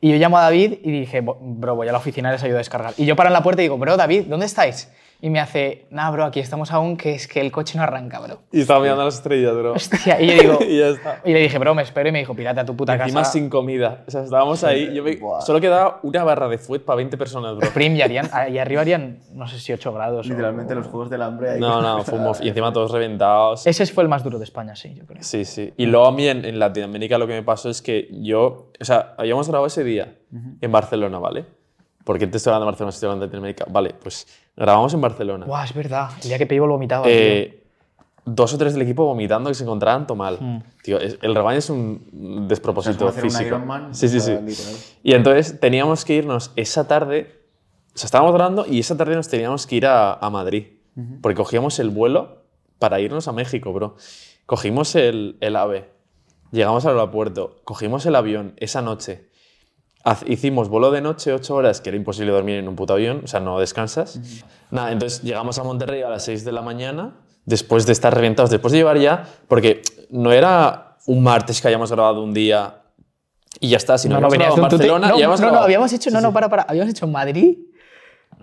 Y yo llamo a David y dije, "Bo- bro, voy a la oficina y les ayudo a descargar. Y yo paro en la puerta y digo, bro, David, ¿dónde estáis? Y me hace, nah, bro, aquí estamos aún, que es que el coche no arranca, bro. Y estaba mirando las estrellas, bro. Hostia, y yo digo, y ya está. y le dije, bro, me espero y me dijo, pirata a tu puta Encima casa. sin comida. O sea, estábamos ahí. Yo me- solo quedaba una barra de fuet para 20 personas, bro. Prim, y, harían, y arriba harían, no sé si 8 grados. o- Literalmente los juegos del hambre. ahí. No, no, fuimos. Y encima todos reventados. Ese fue el más duro de España, sí, yo creo. Sí, sí. Y luego a mí en, en Latinoamérica lo que me pasó es que yo, o sea, habíamos grabado ese día en Barcelona, ¿vale? Porque te estoy hablando de Barcelona, estoy hablando de Latinoamérica. Vale, pues grabamos en Barcelona. Buah, es verdad. El día que Peyo vomitaba. Eh, dos o tres del equipo vomitando que se encontraban todo mal. Mm. Tío, es- el rebaño es un despropósito físico. Ironman, sí, sí, sí. literal. Y entonces teníamos que irnos esa tarde, o sea, estábamos grabando y esa tarde nos teníamos que ir a, a Madrid. Porque cogíamos el vuelo para irnos a México, bro. Cogimos el, el AVE, llegamos al aeropuerto, cogimos el avión esa noche. Hicimos vuelo de noche, ocho horas, que era imposible dormir en un puto avión, o sea, no descansas. Nada, entonces llegamos a Monterrey a las 6 de la mañana, después de estar reventados, después de llevar ya, porque no era un martes que hayamos grabado un día y ya está, sino No, no, venías en Barcelona No, y no, no, habíamos hecho, no, no, para, para. Habíamos hecho Madrid,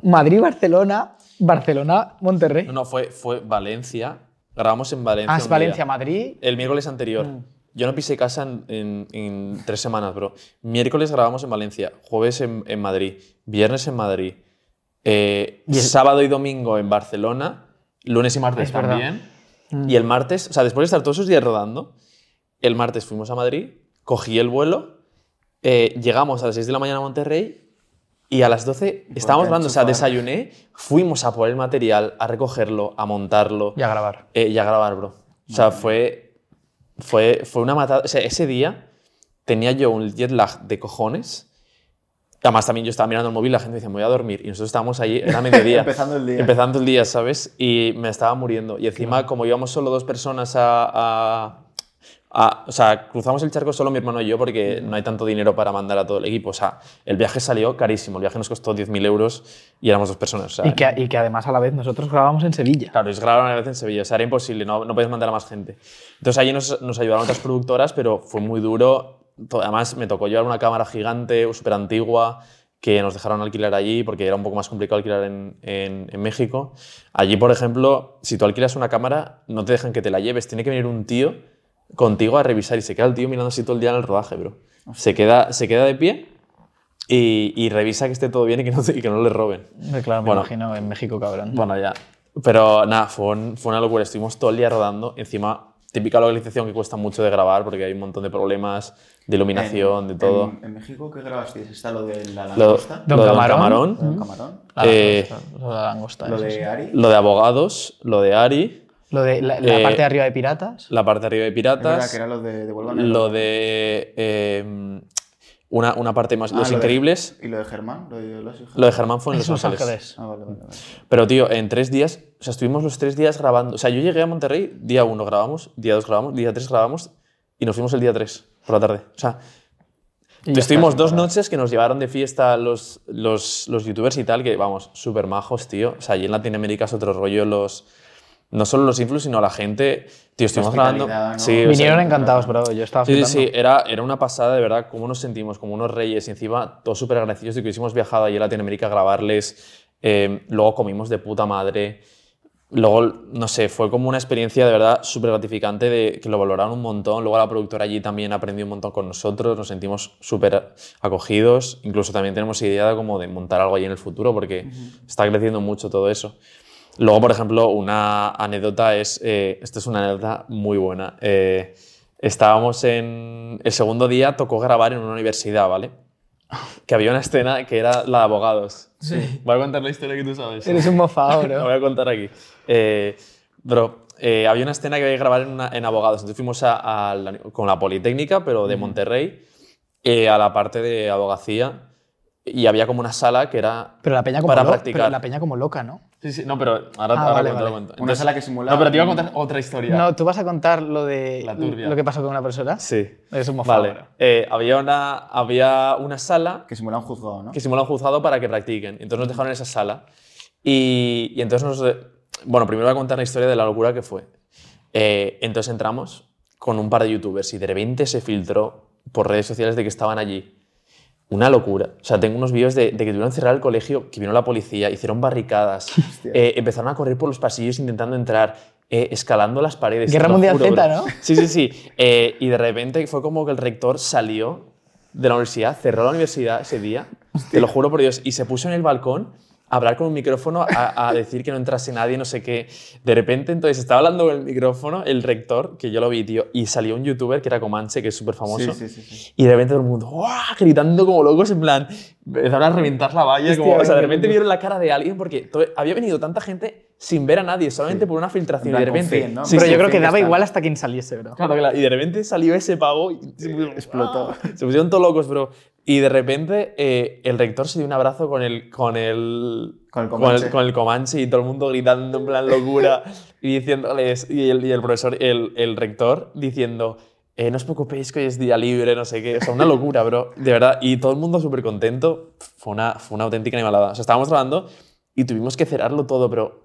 Madrid, Barcelona, Barcelona, Monterrey. No, no, fue, fue Valencia. Grabamos en Valencia. Ah, es Valencia, día. Madrid. El miércoles anterior. Mm. Yo no pisé casa en, en- en tres semanas, bro. Miércoles grabamos en Valencia, jueves en, en Madrid, viernes en Madrid, eh, sábado y domingo en Barcelona, lunes y martes Es también. Mm. Y el martes, o sea, después de estar todos esos días rodando, el martes fuimos a Madrid, cogí el vuelo, eh, llegamos a las 6 de la mañana a Monterrey y a las 12 estábamos hablando, o sea, desayuné, fuimos a por el material, a recogerlo, a montarlo Y a grabar. eh, y a grabar, bro. O sea, fue, fue, fue una matada. O sea, ese día tenía yo un jet lag de cojones. Además, también yo estaba mirando el móvil, la gente decía, me voy a dormir. Y nosotros estábamos allí, era mediodía. Empezando el día. Empezando el día, ¿sabes? Y me estaba muriendo. Y encima, como íbamos solo dos personas a, a- a- O sea, cruzamos el charco solo mi hermano y yo porque no hay tanto dinero para mandar a todo el equipo. O sea, el viaje salió carísimo. El viaje nos costó 10.000 euros y éramos dos personas. O sea, Y que, y que además a la vez nosotros grabamos en Sevilla. Claro, es grabar una vez en Sevilla, o sea, era imposible, no, no podías mandar a más gente. Entonces allí nos, nos ayudaron otras productoras, pero fue muy duro. To- Además, me tocó llevar una cámara gigante, súper antigua, que nos dejaron alquilar allí porque era un poco más complicado alquilar en, en- en México. Allí, por ejemplo, si tú alquilas una cámara, no te dejan que te la lleves, tiene que venir un tío contigo a revisar y se queda el tío mirando así todo el día en el rodaje, bro. Se queda, se queda de pie y, y revisa que esté todo bien y que no, y que no le roben. Eh, Claro, me Bueno. imagino en México, cabrón. Bueno, ya. Pero nada, fue, un- fue una locura. Estuvimos todo el día rodando. Encima, típica localización que cuesta mucho de grabar porque hay un montón de problemas de iluminación, de todo. En, en México, ¿qué grabasteis? ¿Está lo de la Lo, langosta? Don lo Camarón. Camarón, ¿Lo del camarón? La eh, langosta, lo de la langosta, ¿Lo de Ari? lo de abogados, lo de Ari, Lo de la, la eh, parte de arriba de piratas. la parte de arriba de Es verdad Piratas, que era lo de Devuelvan el lo de eh, una, una parte más, Ah, Los lo de- Increíbles. ¿Y lo de Germán? ¿Lo de los hijos? Lo de Germán fue en Los Los Ángeles. Ángeles. Ah, vale, vale, vale. Pero, tío, en tres días, o sea, estuvimos los tres días grabando. O sea, yo llegué a Monterrey, día uno grabamos, día dos grabamos, día tres grabamos y nos fuimos el día tres por la tarde. O sea, estuvimos dos noches que nos llevaron de fiesta los, los, los youtubers y tal, que vamos, súper majos, tío. O sea, allí en Latinoamérica es otro rollo los... No solo los influs, sino la gente. Tío, estuvimos grabando. hospitalidad, ¿no? Sí, o sea, Vinieron encantados, bro. Yo estaba Sí, sí, flipando. sí, era, era una pasada de verdad, cómo nos sentimos como unos reyes y encima todos súper agradecidos de que hubiésemos viajado allí a Latinoamérica a grabarles. Eh, luego comimos de puta madre. Luego, no sé, fue como una experiencia de verdad súper gratificante de que lo valoraron un montón. Luego la productora allí también aprendió un montón con nosotros, nos sentimos súper acogidos. Incluso también tenemos idea de, como de montar algo allí en el futuro porque está creciendo mucho todo eso. Luego, por ejemplo, una anécdota es, eh, esto es una anécdota muy buena. Eh, estábamos en, el segundo día tocó grabar en una universidad, ¿vale? Que había una escena que era la de abogados. Sí. Voy a contar la historia que tú sabes. Eres un mofado, La bro. voy a contar aquí. Eh, bro, eh, había una escena que había que grabar en, una- en abogados. Entonces fuimos a, a la- con la Politécnica, pero de Monterrey, eh, a la parte de abogacía. Y había como una sala que era Pero la peña como para practicar. pero la peña como loca, ¿no? Sí, sí, no, pero ahora, Ah, ahora vale, cuento, vale. cuento. Una sala que simula No, pero te iba a un- contar otra historia. No, ¿tú vas a contar lo de La turbia. lo que pasó con una profesora? Sí. Es un mofado, Vale. Eh, había, una, había una sala Que simula un juzgado, ¿no? que simula un juzgado para que practiquen. Entonces nos dejaron en esa sala. Y, y entonces nos... Bueno, primero voy a contar la historia de la locura que fue. Eh, entonces entramos con un par de youtubers y de repente se filtró por redes sociales de que estaban allí. Una locura. O sea, tengo unos vídeos de, de que tuvieron que cerrar el colegio, que vino la policía, hicieron barricadas, eh, empezaron a correr por los pasillos intentando entrar, eh, escalando las paredes. Guerra Mundial juro, Z. ¿no? Sí, sí, sí. Eh, y de repente fue como que el rector salió de la universidad, cerró la universidad ese día, te lo juro por Dios, y se puso en el balcón hablar con un micrófono, a, a decir que no entrase nadie, no sé qué. De repente, entonces, estaba hablando con el micrófono, el rector, que yo lo vi, tío, y salió un youtuber que era Comanche, que es súper famoso. Sí, sí, sí. Y de repente todo el mundo, ¡guau! gritando como locos, en plan, empezaron a reventar la valla. Hostia, como, o sea, de repente vieron la cara de alguien porque había venido tanta gente sin ver a nadie, solamente por una filtración. Y de repente. confíen, ¿no? Sí, pero sí, yo creo que daba igual hasta quien saliese, bro. Claro, claro. Y de repente salió ese pavo y se pusieron- Explotó. Se pusieron todos locos, bro. Y de repente eh, el rector se dio un abrazo con el, con el, Con el con Comanche. el, con el Comanche y todo el mundo gritando en plan locura y diciéndoles, y el, y el profesor, el, el rector diciendo, eh, no os preocupéis que hoy es día libre, no sé qué. O sea, una locura, bro. De verdad. Y todo el mundo súper contento. Fue una, fue una auténtica animalada. O sea, estábamos grabando y tuvimos que cerrarlo todo, pero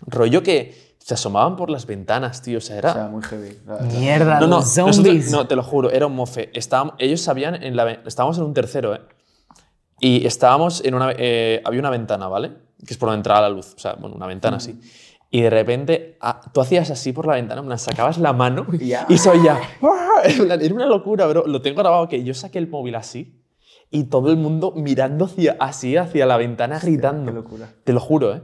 rollo que se asomaban por las ventanas, tío. O sea, era... O sea, muy heavy. Mierda, No, no, los nosotros- zombies. no, te lo juro, era un mofe. Estábamos, ellos sabían, en la, estábamos en un tercero, ¿eh? Y estábamos en una, eh, había una ventana, ¿vale? Que es por donde entraba la luz, o sea, bueno, una ventana así. Y de repente, ah, tú hacías así por la ventana, en plan, sacabas la mano Y ya. y soy ya. Era una locura, bro. Lo tengo grabado que yo saqué el móvil así y todo el mundo mirando hacia, así hacia la ventana gritando. qué locura. Te lo juro, ¿eh?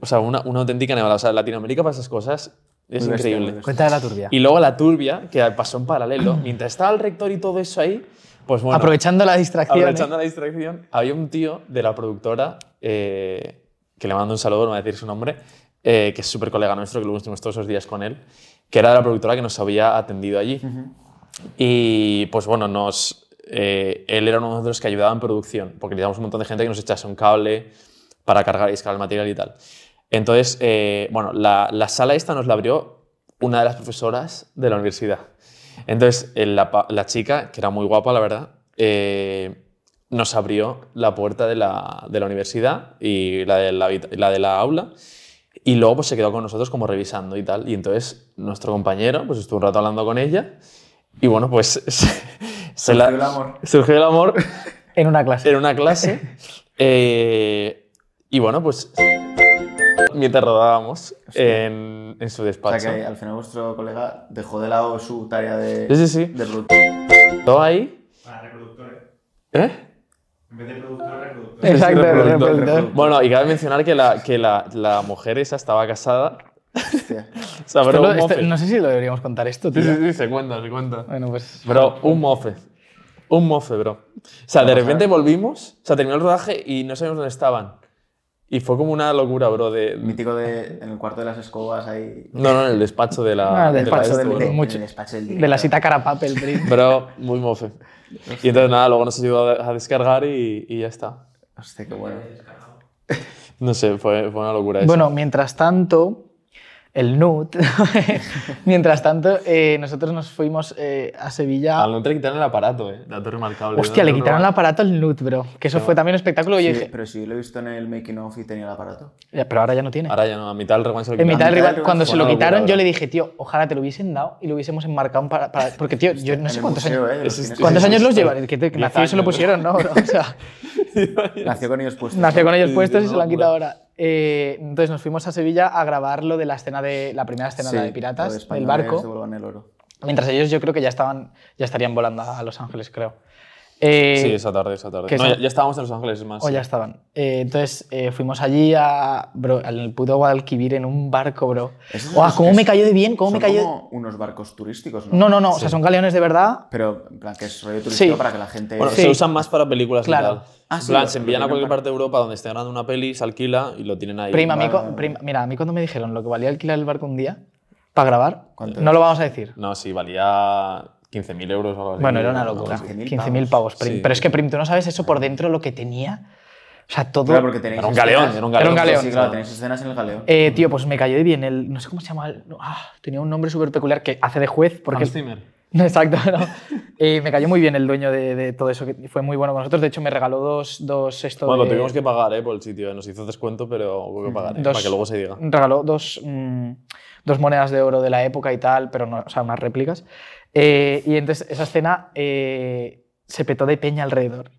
O sea, una, una auténtica nevada. O sea, Latinoamérica para esas cosas es Muy increíble. Cuenta de la turbia. Y luego la turbia, que pasó en paralelo, mientras estaba el rector y todo eso ahí, pues bueno, Aprovechando la distracción. ¿eh? aprovechando la distracción, había un tío de la productora, eh, que le mando un saludo, no voy a decir su nombre, eh, que es súper colega nuestro, que luego estuvimos todos esos días con él, que era de la productora que nos había atendido allí. Y pues bueno, nos, eh, él era uno de los que ayudaba en producción, porque necesitábamos un montón de gente que nos echase un cable para cargar y descargar el material y tal. Entonces, eh, bueno, la, la sala esta nos la abrió una de las profesoras de la universidad. Entonces, eh, la, la chica, que era muy guapa, la verdad, eh, nos abrió la puerta de la, de la universidad y la de la, la de la aula. Y luego pues, se quedó con nosotros como revisando y tal. Y entonces nuestro compañero pues, estuvo un rato hablando con ella. Y bueno, pues se, se Surgió el amor. surgió el amor En una clase. en una clase. eh, y bueno, pues mientras rodábamos en, en su O sea despacho. que al final vuestro colega dejó de lado su tarea de, Sí, sí, sí. de root. Todo ahí. Para reproductores. ¿Eh? En vez de productor, reproductor. Exacto, Reproductor, reproductor. Bueno, y cabe mencionar que la, que la, la mujer esa estaba casada. Hostia. O sea, lo- esto- mofe. no sé si lo deberíamos contar esto, Sí, tío. sí, sí, se cuenta, se cuenta. Bueno, pues. Bro, un mofe. Un mofe, bro. O sea, de repente volvimos, o sea, terminó el rodaje y no sabíamos dónde estaban. Y fue como una locura, bro, de... Mítico de, en el cuarto de las escobas ahí. No, no, en el despacho de la... Ah, del de la despacho esto, del- bro. de- el despacho del la cita bro. Bro, muy mofe. Y entonces nada, luego nos ayudó a a descargar y, y ya está. Hostia, qué bueno. No sé, fue, fue una locura eso. Bueno, mientras tanto, el NUT, mientras tanto, eh, nosotros nos fuimos eh, a Sevilla. Al no te quitaron el aparato, eh. Dato remarcable. Hostia, le quitaron el aparato al NUT, bro. Que eso fue también un espectáculo. y yo Sí, dije, pero sí lo he visto en el making of y tenía el aparato. "Ya, pero ahora ya no tiene. Ahora ya no, a mitad del rewind se lo En mitad del quitaron. mitad rival, del cuando se lo quitaron, locura, yo le dije, tío, ojalá te lo hubiesen dado y lo hubiésemos enmarcado para. para- porque, tío, yo no sé cuántos museo, años. ¿eh? ¿Cuántos Sí, sí, años sí, los sí. llevan? Que nació y se lo pusieron, ¿no? O sea, Nació con ellos puestos. nació con ellos Sí, puestos sí, y se lo han quitado ahora. Eh, entonces nos fuimos a Sevilla a grabar lo de la escena de la primera escena Sí, la de piratas del barco. el oro. Mientras ellos yo creo que ya estaban ya estarían volando a Los Ángeles, creo. Eh, Sí, esa tarde, esa tarde. No, ya, ya estábamos en Los Ángeles, es más. o sí. ya estaban. Eh, entonces eh, fuimos allí a, bro, al puto Guadalquivir en un barco, bro. ¿Cómo me cayó de bien? ¿Cómo me cayó? de- como unos barcos turísticos, ¿no? No, no, no. O sea, son galeones de verdad. Pero, en plan, que es rollo turístico Sí. para que la gente... Bueno, Sí. se usan más para películas Claro. y tal. Ah, plan, se envían a cualquier parte de Europa donde esté grabando una peli, se alquila y lo tienen ahí. Prima, a mí, prima- mira, a mí cuando me dijeron lo que valía alquilar el barco un día para grabar, ¿Cuánto no lo vamos a decir. No, sí, valía 15.000 euros o algo así. Bueno, era una locura. así. 15.000 15.000 pavos. Prim. Sí. Pero es que Prim, tú no sabes eso por dentro lo que tenía. O sea, todo. Claro, porque tenéis Era un escenas- galeón, era un Era galeón. un galeón. Sí, claro, tenéis escenas en el galeón. Eh, tío, pues me cayó de bien. El, no sé cómo se llama. el- ah, tenía un nombre súper peculiar que hace de juez. Porque Hans Zimmer. No, Exacto, no. Eh, me cayó muy bien el dueño de, de todo eso, que fue muy bueno con nosotros. De hecho, me regaló dos, dos esto Bueno, de- lo tuvimos que pagar eh, por el sitio. Nos hizo descuento, pero hubo que pagar. eh, dos- para que luego se diga. Regaló dos, mm, dos monedas de oro de la época y tal, pero no, o sea, unas réplicas. Eh, y entonces esa escena eh, se petó de peña alrededor.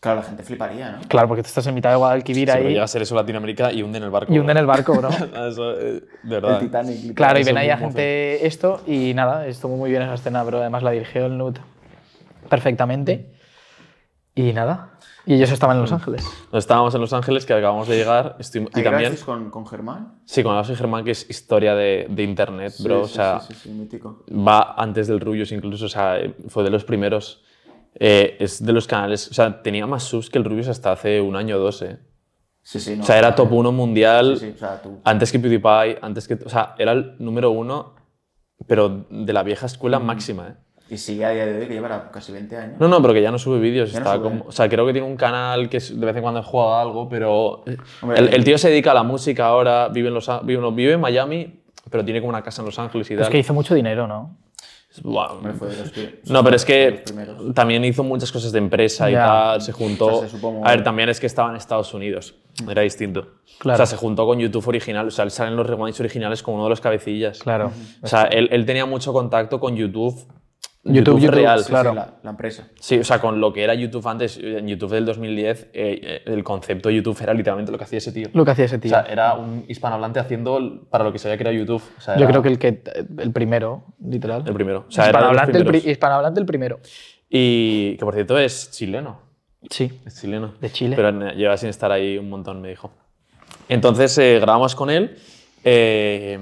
Claro, la gente fliparía, ¿no? Claro, porque tú estás en mitad de Guadalquivir Sí, pero ahí llega a ser eso Latinoamérica y hunden el barco. y hunden el barco, bro. Eso, eh, de El verdad. Titanic. literal. Claro, y ven ahí a gente esto y nada, estuvo muy bien esa escena, pero además la dirigió el Nut perfectamente. Y nada, y ellos estaban en Los Ángeles. Estábamos en Los Ángeles, que acabamos de llegar. estoy- y ¿Ahí también, con, con Germán? sí, con Alonso y Germán, que es historia de, de internet, bro. Sí, o sea, sí, sí, sí, mítico. va antes del Rubius incluso, o sea, fue de los primeros. Eh, es de los canales, o sea, tenía más subs que el Rubius hasta hace un año o dos, eh. Sí, sí, no. o sea, era top 1 mundial Sí, sí, o sea, tú. antes que PewDiePie, antes que... O sea, era el número uno, pero de la vieja escuela máxima, ¿eh? Y sigue a día de hoy, que llevará casi 20 años. No, no, pero que ya no sube vídeos. No está como- o sea, creo que tiene un canal que de vez en cuando juega algo, pero Hombre, el, el tío se dedica a la música ahora, vive en, los, vive, no, vive en Miami, pero tiene como una casa en Los Ángeles y tal. Es que hizo mucho dinero, ¿no? Buah, Hombre, fue de los que- No, pero es que también hizo muchas cosas de empresa y Ya. tal, se juntó... O sea, se a ver, también es que estaba en Estados Unidos, era distinto. Claro. O sea, se juntó con YouTube original, o sea, él sale en los rewinds originales como uno de los cabecillas. Claro. O sea, él, él tenía mucho contacto con YouTube. YouTube, YouTube, real. Sí, claro. sí, la, la empresa. Sí, o sea, con lo que era YouTube antes, en YouTube del 2010, eh, eh, el concepto de YouTube era literalmente lo que hacía ese tío. Lo que hacía ese O tío. sea, era un hispanohablante haciendo para lo que se había creado YouTube. O sea, Yo era creo que el, que el primero, literal. el primero. O sea, era hispanohablante, el hispanohablante el primero. Y que por cierto es chileno. Sí. Es chileno. De Chile. Pero eh, lleva sin estar ahí un montón, me dijo. Entonces eh, grabamos con él eh,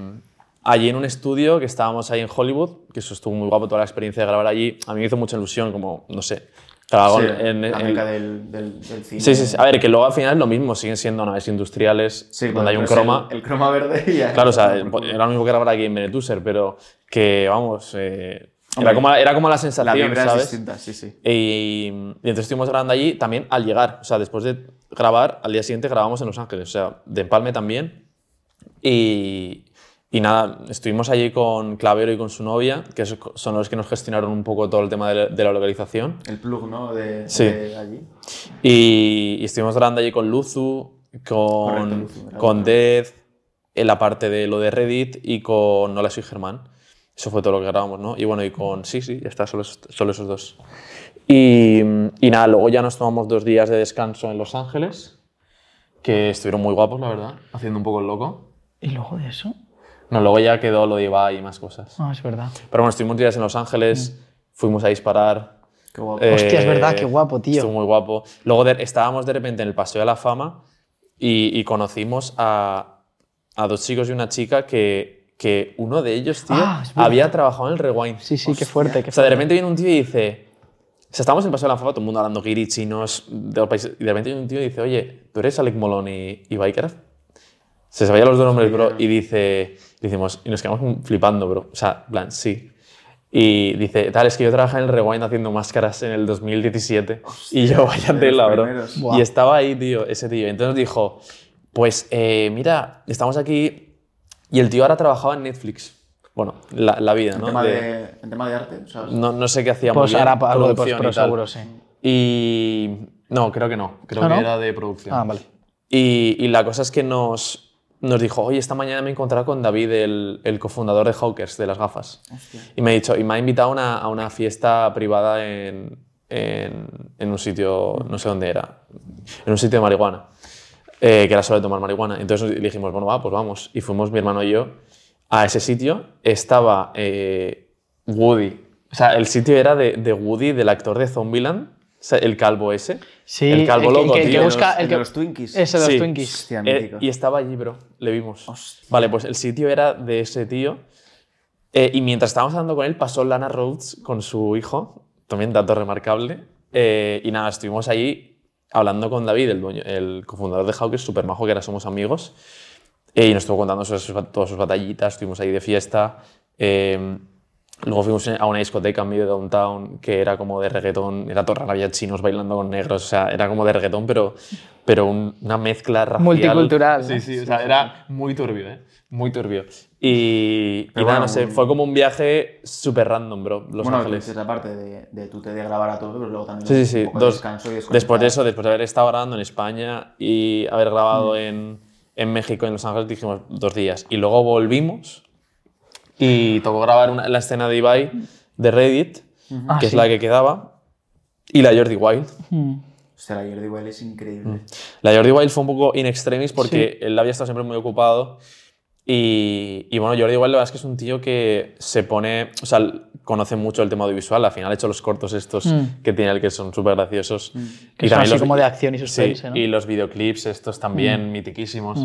allí en un estudio que estábamos ahí en Hollywood, que eso estuvo muy guapo, toda la experiencia de grabar allí. A mí me hizo mucha ilusión, como, no sé, grabar Sí, en, la en- meca del, del, del cine. Sí, sí, sí. A ver, que luego al final es lo mismo, siguen siendo naves industriales Sí, donde hay un croma. El, el croma verde y ya. Claro, o sea, era lo mismo que grabar aquí en Benetuser, pero que, vamos, eh, Hombre, era, como, era como la la sensación, vibra ¿sabes? es distinta, sí, sí. Y, y entonces estuvimos grabando allí también al llegar. O sea, después de grabar, al día siguiente grabamos en Los Ángeles. O sea, de Empalme también. Y, y nada, estuvimos allí con Clavero y con su novia, que son los que nos gestionaron un poco todo el tema de, la- localización. El plug, ¿no? De, Sí. de allí. Y, y estuvimos grabando allí con Luzu, con, Correcto, Luzu, era con. Death, en la parte de lo de Reddit y con Hola, soy Germán. Eso fue todo lo que grabamos, ¿no? Y bueno, y con... Sí, sí, ya está, solo, esos- solo esos dos. Y, y nada, luego ya nos tomamos dos días de descanso en Los Ángeles, que estuvieron muy guapos, la verdad, haciendo un poco el loco. ¿Y luego de eso? No, luego ya quedó lo de Ibai y más cosas. Ah, es verdad. Pero bueno, estuvimos días en Los Ángeles, fuimos a disparar. Qué guapo. Eh, Hostia, es verdad, qué guapo, tío. Estuvo muy guapo. Luego de- estábamos de repente en el Paseo de la Fama y, y conocimos a, a dos chicos y una chica que, que uno de ellos, tío, Ah, había trabajado en el Rewind. Sí, sí, qué fuerte. Qué O sea, de repente viene un tío y dice... O sea, estábamos en el Paseo de la Fama, todo el mundo hablando guiri, chinos, de los países, y de repente viene un tío y dice, oye, ¿tú eres Alec Molón y, y Bycraft? Se sabía los dos nombres, bro, y dice, y decimos, y nos quedamos flipando, bro. O sea, en plan, sí. Y dice, tal, es que yo trabajaba en el Rewind haciendo máscaras en el 2017. y yo, vaya tela, bro. Buah. Y estaba ahí, tío, ese tío. Entonces dijo, pues, eh, mira, estamos aquí. Y el tío ahora trabajaba en Netflix. Bueno, la, la vida, En, ¿no? tema De- de, en tema de arte, o sea, no, no sé qué hacía muy Pues bien, hará algo de producción y postpro, tal. seguro, sí. Y no, creo que no. Creo ¿Ah, que no? era de producción. Ah, vale. Y, y la cosa es que nos, nos dijo, oye, esta mañana me he encontrado con David, el, el cofundador de Hawkers, de las gafas. Y me ha dicho, y me ha invitado a una, a una fiesta privada en, en, en un sitio, no sé dónde era, en un sitio de marihuana, eh, que era solo de tomar marihuana. Entonces le dijimos, bueno, va, pues vamos. Y fuimos mi hermano y yo a ese sitio. Estaba eh, Woody. O sea, el sitio era de, de Woody, del actor de Zombieland, o sea, el calvo ese. Sí, el calvo el que- loco, el que- el que tío. busca- el el de que- los Twinkies. Ese de los Sí. Twinkies. Hostia, Eh, y estaba allí, bro. Le vimos. Hostia. Vale, pues el sitio era de ese tío. Eh, y mientras estábamos hablando con él, pasó Lana Rhodes con su hijo. También dato remarcable. Eh, y nada, estuvimos ahí hablando con David, el, dueño, el cofundador de Hawkers, súper majo, que ahora somos amigos. Eh, y nos estuvo contando sus, sus- todas sus batallitas. Estuvimos ahí de fiesta. Luego fuimos a una discoteca en medio de downtown que era como de reggaetón. Era todo raro, había chinos bailando con negros. O sea, era como de reggaetón, pero, pero un- una mezcla racial. Multicultural, Sí, ¿no? sí, o sea, era muy turbio, ¿eh? Muy turbio. Y, y Pero nada, bueno, no sé, muy- fue como un viaje súper random, bro. Los bueno, Ángeles. esa parte de, de tú te de grabar a todo, pero luego también Sí, sí, un sí. de Dos- descanso y desconectar. después de eso, después de haber estado grabando en España y haber grabado Mm. en, en México, en Los Ángeles, dijimos dos días. Y luego volvimos y tocó grabar una- la escena de Ibai de Reddit, Ah, que es sí. la que quedaba, y la Jordi Wild. Mm. Hostia, la Jordi Wild es increíble. La Jordi Wild fue un poco in extremis porque él había estado siempre muy ocupado. Y, y bueno, Jordi Wild la verdad es que es un tío que se pone, o sea, conoce mucho el tema audiovisual. Al final ha hecho los cortos estos Mm. que tiene él que son súper graciosos. Que son así como de acción y suspense, sí, ¿no? Y los videoclips estos también mitiquísimos.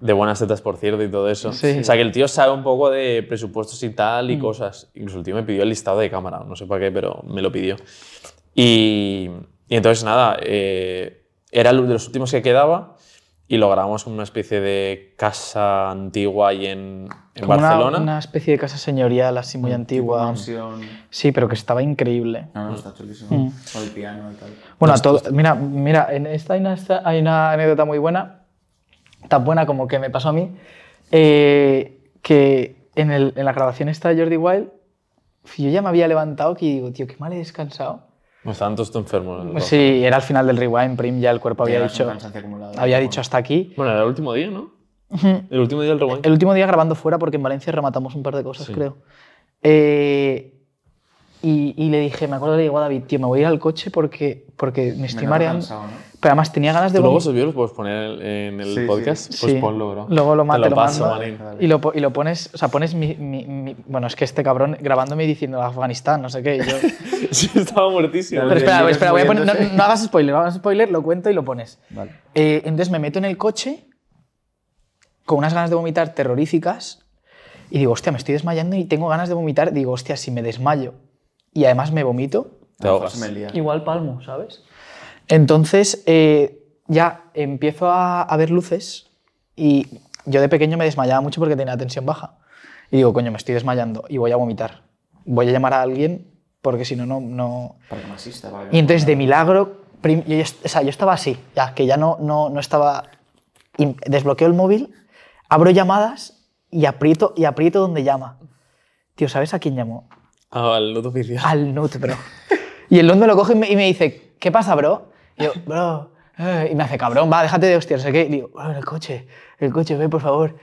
De buenas tetas, por cierto, y todo eso. Sí. O sea, que el tío sabe un poco de presupuestos y tal y cosas. Incluso el tío me pidió el listado de cámara, no sé para qué, pero me lo pidió. Y, y entonces, nada, eh, era el de los últimos que quedaba. y lo grabamos en una especie de casa antigua ahí en, en Como una- Barcelona. Una, especie de casa señorial así muy antigua. Mansión. Sí, pero que estaba increíble. No, no, está chulísimo. Con el piano y tal. Bueno, a todo, mira, mira, en esta hay una, esta- hay una anécdota muy buena, tan buena como que me pasó a mí, eh, que en, el- en la grabación esta de Jordi Wild, yo ya me había levantado que digo, tío, qué mal he descansado. No estaban todos enfermos. dos. Sí, era al final del rewind, Prim, ya el cuerpo había dicho, había dicho hasta aquí. Bueno, era el último día, ¿no? El último día del rewind. El último día grabando fuera porque en Valencia rematamos un par de cosas, creo. Eh, y, y le dije, me acuerdo le digo a David, tío, me voy a ir al coche porque, porque me estoy noto mareando. cansado, ¿no? Pero además tenía ganas de ¿Tú luego vídeos los puedes poner en el Sí, sí. podcast? Pues Sí. ponlo, bro. Luego lo, ma- Te lo lo paso, mando Manín. y lo, y lo pones, o sea, pones mi, mi- mi- bueno, es que este cabrón grabándome y diciendo Afganistán, no sé qué. yo- Sí, estaba muertísimo. Pero espera, Niños espera, voy a poner, no, no hagas spoiler, no hagas spoiler, lo cuento y lo pones. Vale. Eh, entonces me meto en el coche con unas ganas de vomitar terroríficas y digo, hostia, me estoy desmayando y tengo ganas de vomitar. Digo, hostia, si me desmayo y además me vomito, Te ahogas. se me lía. igual palmo, ¿sabes? Entonces eh, ya empiezo a, a ver luces y yo de pequeño me desmayaba mucho porque tenía tensión baja. Y digo, coño, me estoy desmayando y voy a vomitar. Voy a llamar a alguien porque si no, no, no... Para que me asista. para que Y entonces de milagro, prim- yo, o sea, yo estaba así, ya, que ya no, no, no estaba... y desbloqueo el móvil, abro llamadas y aprieto, y aprieto donde llama. Tío, ¿sabes a quién llamó? Ah, el loot oficial. Al Nut, bro. Y el Nut me lo coge y me, y me dice, ¿qué pasa, bro? Y yo, bro, eh", y me hace, cabrón, va, déjate de hostia, no sé qué. Y digo, "Bro, el coche, el coche, ve, por favor.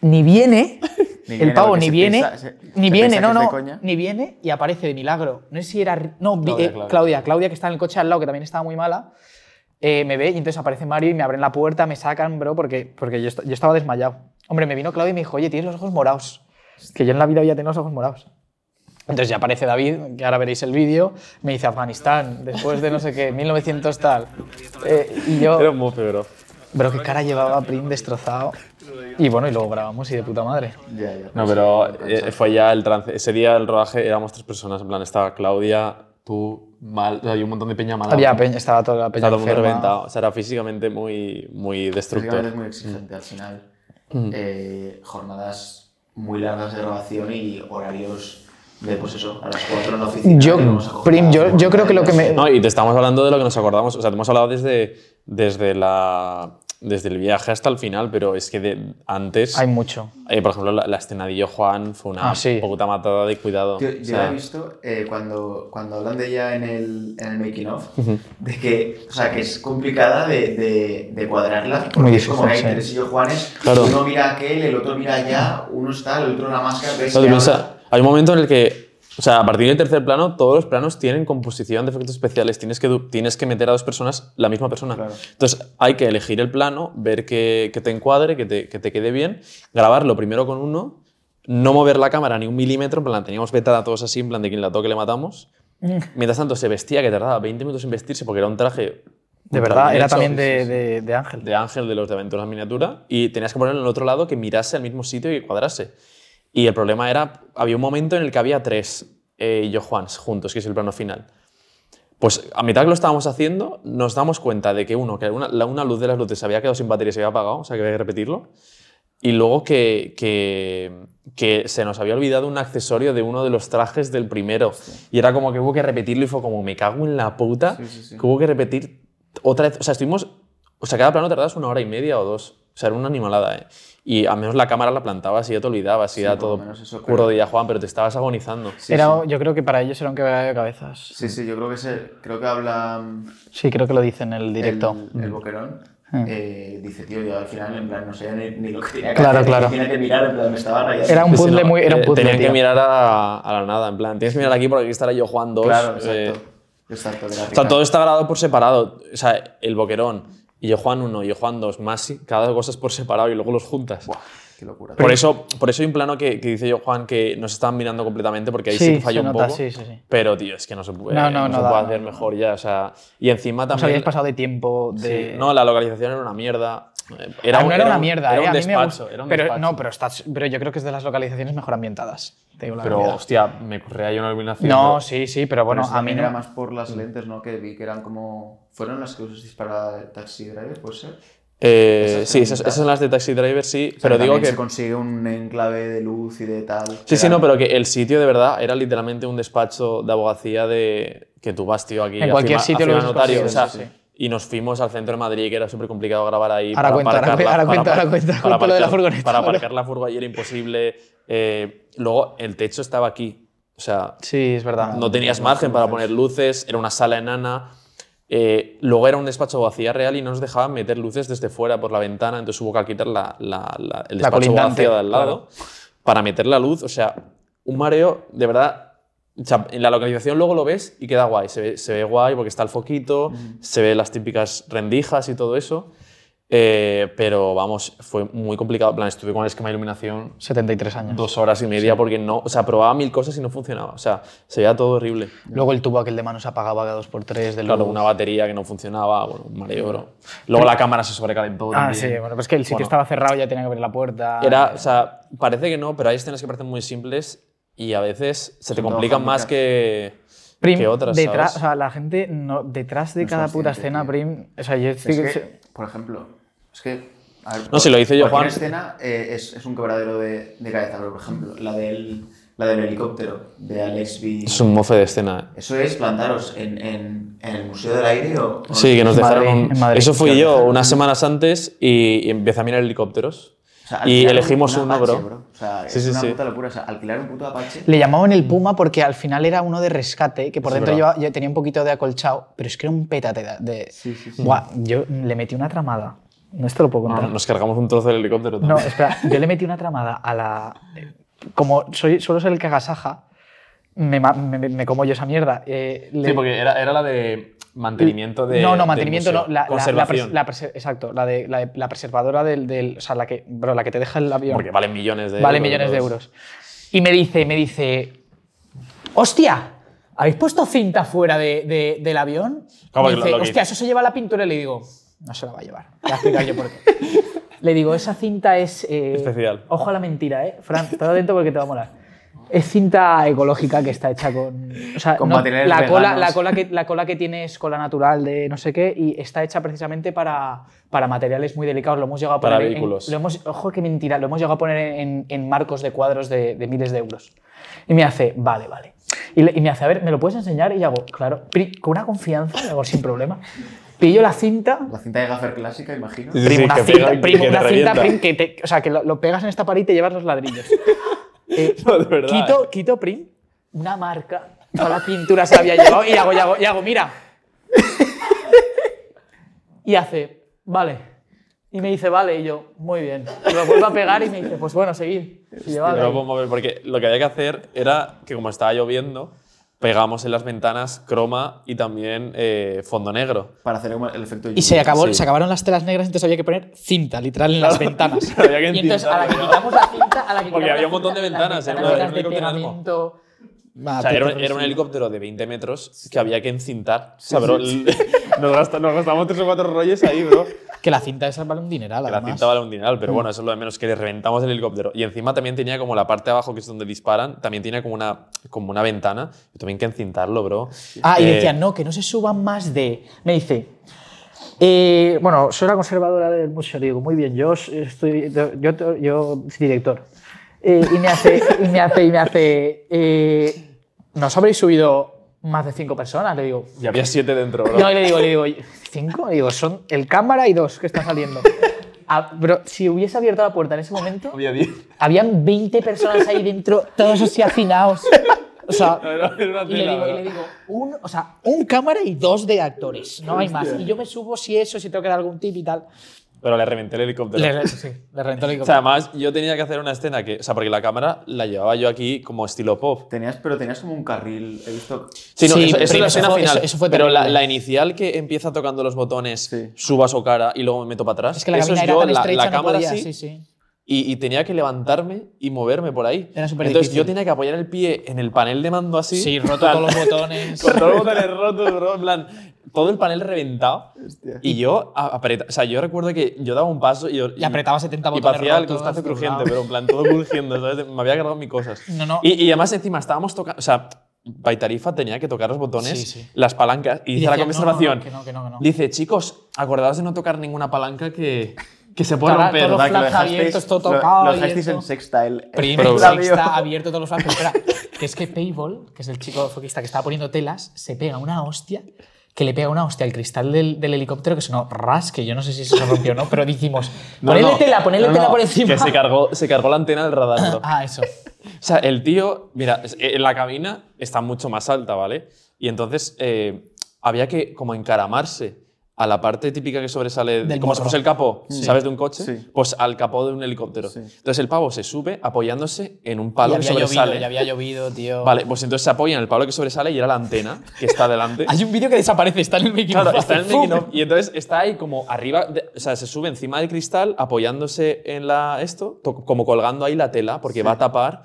Ni viene, Ni el viene, pavo ni viene, piensa- se- ni se viene, no, no, ni viene y aparece de milagro. No sé si era, no, Claudia, eh, Claudia. Claudia, Claudia, que está en el coche al lado, que también estaba muy mala, eh, me ve y entonces aparece Mario y me abren la puerta, me sacan, bro, porque, porque yo, yo estaba desmayado. Hombre, me vino Claudia y me dijo, oye, tienes los ojos morados. Que yo en la vida había tenido los ojos morados. Entonces ya aparece David, que ahora veréis el vídeo, me dice Afganistán, después de no sé qué, 1900 tal. Eh, y yo, Era un mofe, bro. bro, qué cara llevaba Prim destrozado. Y bueno, y luego grabamos y de puta madre. Ya, ya. No, pero eh, fue ya el trance. Ese día el rodaje éramos tres personas. En plan, estaba Claudia, tú, mal. Hay un montón de peña mala. Había peña, estaba toda la peña Estaba todo reventado. O sea, era físicamente muy, muy destructor. Físicamente es muy exigente al final. Eh, jornadas muy largas de grabación y horarios de, pues eso, a las 4 en la oficina. Yo, y vamos a coger Prim, yo, yo creo que lo que me... No, y te estamos hablando de lo que nos acordamos. O sea, te hemos hablado desde, desde, la, desde el viaje hasta el final, pero es que de, antes. Hay mucho. eh, por ejemplo, la, la escena de Yo Juan fue una Ah, sí. puta matada de cuidado. Yo, O yo sea, la he visto eh, cuando, cuando hablan de ella en el, en el making of, de que, o sea, que es complicada de, de, de cuadrarla. Porque Muy es como que hay difícil, sí. tres y yo Juanes, Claro. uno mira a aquel, el otro mira allá, uno está, el otro en la máscara. ves No, hay un momento en el que, o sea, a partir del tercer plano, todos los planos tienen composición de efectos especiales. Tienes que, tienes que meter a dos personas la misma persona. Claro. Entonces, hay que elegir el plano, ver que, que te encuadre, que te, que te quede bien, grabarlo primero con uno, no mover la cámara ni un milímetro, en plan, teníamos vetada todos así, en plan, de quien la toque le matamos. Mientras tanto, se vestía, que tardaba 20 minutos en vestirse porque era un traje. De verdad, era hecho, también de, de- de Ángel. de Ángel de los de Aventuras Miniatura y tenías que ponerlo en el otro lado que mirase al mismo sitio y que cuadrase. Y el problema era, había un momento en el que había tres eh, y yo Juans juntos, que es el plano final. Pues a mitad que lo estábamos haciendo, nos damos cuenta de que uno, que una, una luz de las luces se había quedado sin batería se había apagado, o sea que había que repetirlo. Y luego que, que, que se nos había olvidado un accesorio de uno de los trajes del primero. Y era como que hubo que repetirlo y fue como, me cago en la puta, Sí, sí, sí. que hubo que repetir otra vez. O sea, estuvimos. O sea, cada plano tardabas una hora y media o dos. O sea, era una animalada, ¿eh? Y al menos la cámara la plantabas y ya te olvidabas y Sí, era por lo todo menos eso, curro pero- de ya Juan, pero te estabas agonizando. Sí, era, sí. Yo creo que para ellos era un quebradero de cabezas. Sí, sí, yo creo que, se, creo que habla Sí, creo que lo dice en el directo. el, el Boquerón. Mm. eh, dice, tío, yo al final, en plan, no sé ni, ni lo que tenía que Claro, hacer, claro. tenía que mirar, en plan, me estaba rayando. Era un Sí, sí, puzzle no, muy. Era un eh, puzzle, Tenían que tío. mirar a, a la nada, en plan, tienes que mirar aquí porque aquí estará yo Juan 2. Claro, exacto. exacto, de la O sea, todo está grabado por separado. O sea, el Boquerón y yo Juan 1 y yo Juan 2, más cada cosa es por separado y luego los juntas. Buah, qué locura. Por eso, por eso hay un plano que, que dice yo Juan que nos estaban mirando completamente porque ahí sí, Sí, que falló un nota, poco. sí, sí, sí. Pero, tío, es que no se puede, No, no, no se da, puede hacer no. mejor ya. O sea, y encima también. habíais pasado de tiempo de. Sí, no, la localización era una mierda. Ah, no era, una un- mierda, era eh. un a mí me despacho, gusta. era un pero, despacho. no, pero, estás, pero yo creo que es de las localizaciones mejor ambientadas. Te digo la Pero, verdad. hostia, me corría ahí una iluminación. No, pero- sí, sí, pero bueno, Pero a mí no. era más por las lentes, ¿no? Que vi que eran como... ¿Fueron las que usasteis para Taxi Driver, puede ser? Eh, Esas sí, esas, esas son las de Taxi Driver, sí, O sea, pero digo que... se consigue un enclave de luz y de tal. Sí, sí, no, pero que el sitio de verdad era literalmente un despacho de abogacía de que tú vas, tío, aquí En cualquier sitio lo notario. O sea, sí, sí. Y nos fuimos al centro de Madrid, que era súper complicado grabar ahí. Ahora cuenta, ahora aparcarla- cu- ahora cuenta, para- ahora cuenta, para cuenta lo de la aparcar- furgoneta, Para aparcar la furgoneta era imposible. Eh, luego, el techo estaba aquí. O sea, Sí, es verdad. no tenías margen para poner luces, era una sala enana. Eh, luego era un despacho de abogacía real y no nos dejaban meter luces desde fuera por la ventana, entonces hubo que quitar la, la- la- el despacho abogacía de al lado para meter la luz. O sea, un mareo, de verdad. O sea, en la localización luego lo ves y queda guay. Se ve, se ve guay porque está el foquito, se ve las típicas rendijas y todo eso. Eh, pero vamos, fue muy complicado. En plan, estuve con el esquema de iluminación 73 años. dos horas y media porque no, o sea, probaba mil cosas y no funcionaba. O sea, se veía todo horrible. Luego el tubo aquel de mano se apagaba cada 2x3 del Claro, una batería que no funcionaba, bueno, un mareo, bro. Luego la cámara se sobrecalentó. Ah, también. sí, bueno, pues que el sitio Bueno. estaba cerrado, ya tenía que abrir la puerta. Era, o sea, parece que no, pero hay escenas que parecen muy simples y a veces se te complican más que, Prim, que otras, detrás, ¿sabes? o sea, la gente no, detrás de No cada puta escena, tío. Prim, o sea, yo Es que, por ejemplo, es que. a ver, No, si lo hice yo, Juan. escena eh, es, es un quebradero de, de cabeza, pero por ejemplo, la del, la del helicóptero de Alex B. Es un mofe de escena. ¿Eso es plantaros en, en, en el Museo del Aire o.? o Sí, que nos dejaron. Madrid, un- Madrid. Eso fui yo unas un- semanas antes y, y empecé a mirar helicópteros. O sea, y elegimos un uno, Apache, bro. O sea, Sí, es sí, una sí. puta locura. O sea, alquilar un puto Apache. Le llamaban el Puma porque al final era uno de rescate, que por dentro llevaba- yo tenía un poquito de acolchado, pero es que era un pétate de... de- Sí, sí, sí. Buah, yo le metí una tramada. No, esto lo puedo contar. No, nos cargamos un trozo del helicóptero No, también. espera, yo le metí una tramada a la. Como soy, suelo ser el cagasaja, me, me, me como yo esa mierda. Eh, le- Sí, porque era, era la de mantenimiento de. no, no, mantenimiento no. La, la- la Conservación. pres- la prese- exacto, la, de, la, de- la preservadora del, del- O sea, la que, bro, la que te deja el avión. Porque valen millones de vale euros. millones de euros. Y me dice, me dice. ¡Hostia! ¿Habéis puesto cinta fuera de- de- del avión? Claro, me dice, lo- lo hostia, eso se lleva a la pintura. Y le digo, no se la va a llevar. Voy a explicar yo por qué. Le digo, esa cinta es. eh, Especial. Ojo a la mentira, ¿eh? Fran, estate atento porque te va a molar. Es cinta ecológica que está hecha con. O sea, Con no- materiales la, cola, la, cola que, la cola que tiene es cola natural de no sé qué y está hecha precisamente para, para materiales muy delicados. Lo hemos llegado a Para poner. en- vehículos. lo hemos, ojo, qué mentira. Lo hemos llegado a poner en, en marcos de cuadros de, de miles de euros. Y me hace, vale, vale. Y, le- y me hace, a ver, ¿me lo puedes enseñar? Y hago, claro, con una confianza, le hago sin problema. Pillo la cinta, La cinta de gaffer clásica, imagino. Sí, Primo, sí, una que cinta, pega- primo, que una cinta prim, que te- o sea, que lo, lo pegas en esta pared y te llevas los ladrillos. Eh, No, de verdad. Quito, quito prim, una marca, toda la pintura se la había llevado y hago, y hago, y hago, mira. Y hace, vale. Y me dice, vale, y yo, muy bien. Y lo vuelvo a pegar y me dice, pues bueno, seguid. Y yo, vale. Pero vamos a ver, porque lo que había que hacer era que como estaba lloviendo, pegamos en las ventanas croma y también eh, fondo negro. Para hacer el efecto Y se, acabó, Sí. se acabaron las telas negras, entonces había que poner cinta, literal, en las ventanas. Había que y entonces, a la que quitamos la cinta, a la que Porque había un montón de ventanas, ventanas un eran de. Pegamento. O sea, era, un- era un helicóptero de 20 metros que había que encintar. O sea, bro, el- nos, gasta- nos gastamos tres o cuatro rollos ahí, bro. Que la cinta esa vale un dineral, Que la cinta vale un dineral, pero bueno, eso es lo de menos, que le reventamos el helicóptero. Y encima también tenía como la parte de abajo, que es donde disparan, también tenía como una, como una ventana. Y también que encintarlo, bro. Ah, y Eh, decían, no, que no se suban más de. Me dice. eh, bueno, soy la conservadora del museo. Digo, muy bien, yo estoy. Yo, yo, yo soy director. Eh, y me hace. Y me hace. Y me hace eh, ¿Nos habréis subido más de cinco personas? Le digo. Y había siete dentro, bro. No, y le digo, le digo, ¿cinco? Le digo, son el cámara y dos que están saliendo. Ah, bro, si hubiese abierto la puerta en ese momento, Había diez. habían 20 personas ahí dentro, todos así hacinados. O sea, Era- era una y le tela, digo, y bro. le digo un, o sea, un cámara y dos de actores, no hay más. Y yo me subo si eso, si tengo que dar algún tip y tal. Pero le reventé el helicóptero. Le, sí, le reventó el O sea, helicóptero. además, yo tenía que hacer una escena que. O sea, porque la cámara la llevaba yo aquí como estilo pop. Tenías, pero tenías como un carril, he visto. Sí, no, Sí, eso, eso es pero la eso escena fue- final. eso- eso fue pero la, la inicial que empieza tocando los botones, Sí. suba su cara y luego me meto para atrás. Es que la eso es yo, tan la, la no cámara podía, así, sí, sí. Y, y tenía que levantarme y moverme por ahí. Era súper Entonces difícil. yo tenía que apoyar el pie en el panel de mando así. Sí, roto todos los botones. Con todos los botones rotos, bro. En plan, todo el panel reventado. Y yo apretaba. O sea, yo recuerdo que yo daba un paso y, yo- Y apretaba 70 Y botones parecía el crustáceo crujiente, pero en plan todo crujiendo, ¿sabes? Me había cargado mis cosas. No, no. Y, y además encima estábamos tocando. O sea, Baitarifa tenía que tocar los botones, Sí, sí. las palancas, y, Y dice la decía, conversación. "No, no, que no, que no, que no". Dice, chicos, acordaos de no tocar ninguna palanca que, que se puede romper. todos los ¿Verdad que lo flaps abiertos, todo lo- tocado Lo y dejasteis en sextile. Primer Pero- sexta, abierto todos los flaps. Espera, que es que Payball, que es el chico foquista que estaba poniendo telas, se pega una hostia, que le pega una hostia al cristal del, del helicóptero que sonó ras, que yo no sé si se rompió o no, pero dijimos, No, ponele no. tela, ponele No, tela por encima. Que se cargó, se cargó la antena del radar. Ah, eso. O sea, el tío, mira, en la cabina está mucho más alta, ¿vale? Y entonces eh, había que como encaramarse a la parte típica que sobresale, Del como si fuese el capó, ¿sabes? De un coche, Sí. pues al capó de un helicóptero. Sí. Entonces el pavo se sube apoyándose en un Y palo que había llovido, sobresale. ya había llovido, tío. Vale, pues entonces se apoya en el palo que sobresale y era la antena que está delante. Hay un vídeo que desaparece, está en el making Claro, está en el making y entonces está ahí como arriba, de- o sea, se sube encima del cristal apoyándose en la esto, to- como colgando ahí la tela, porque va a tapar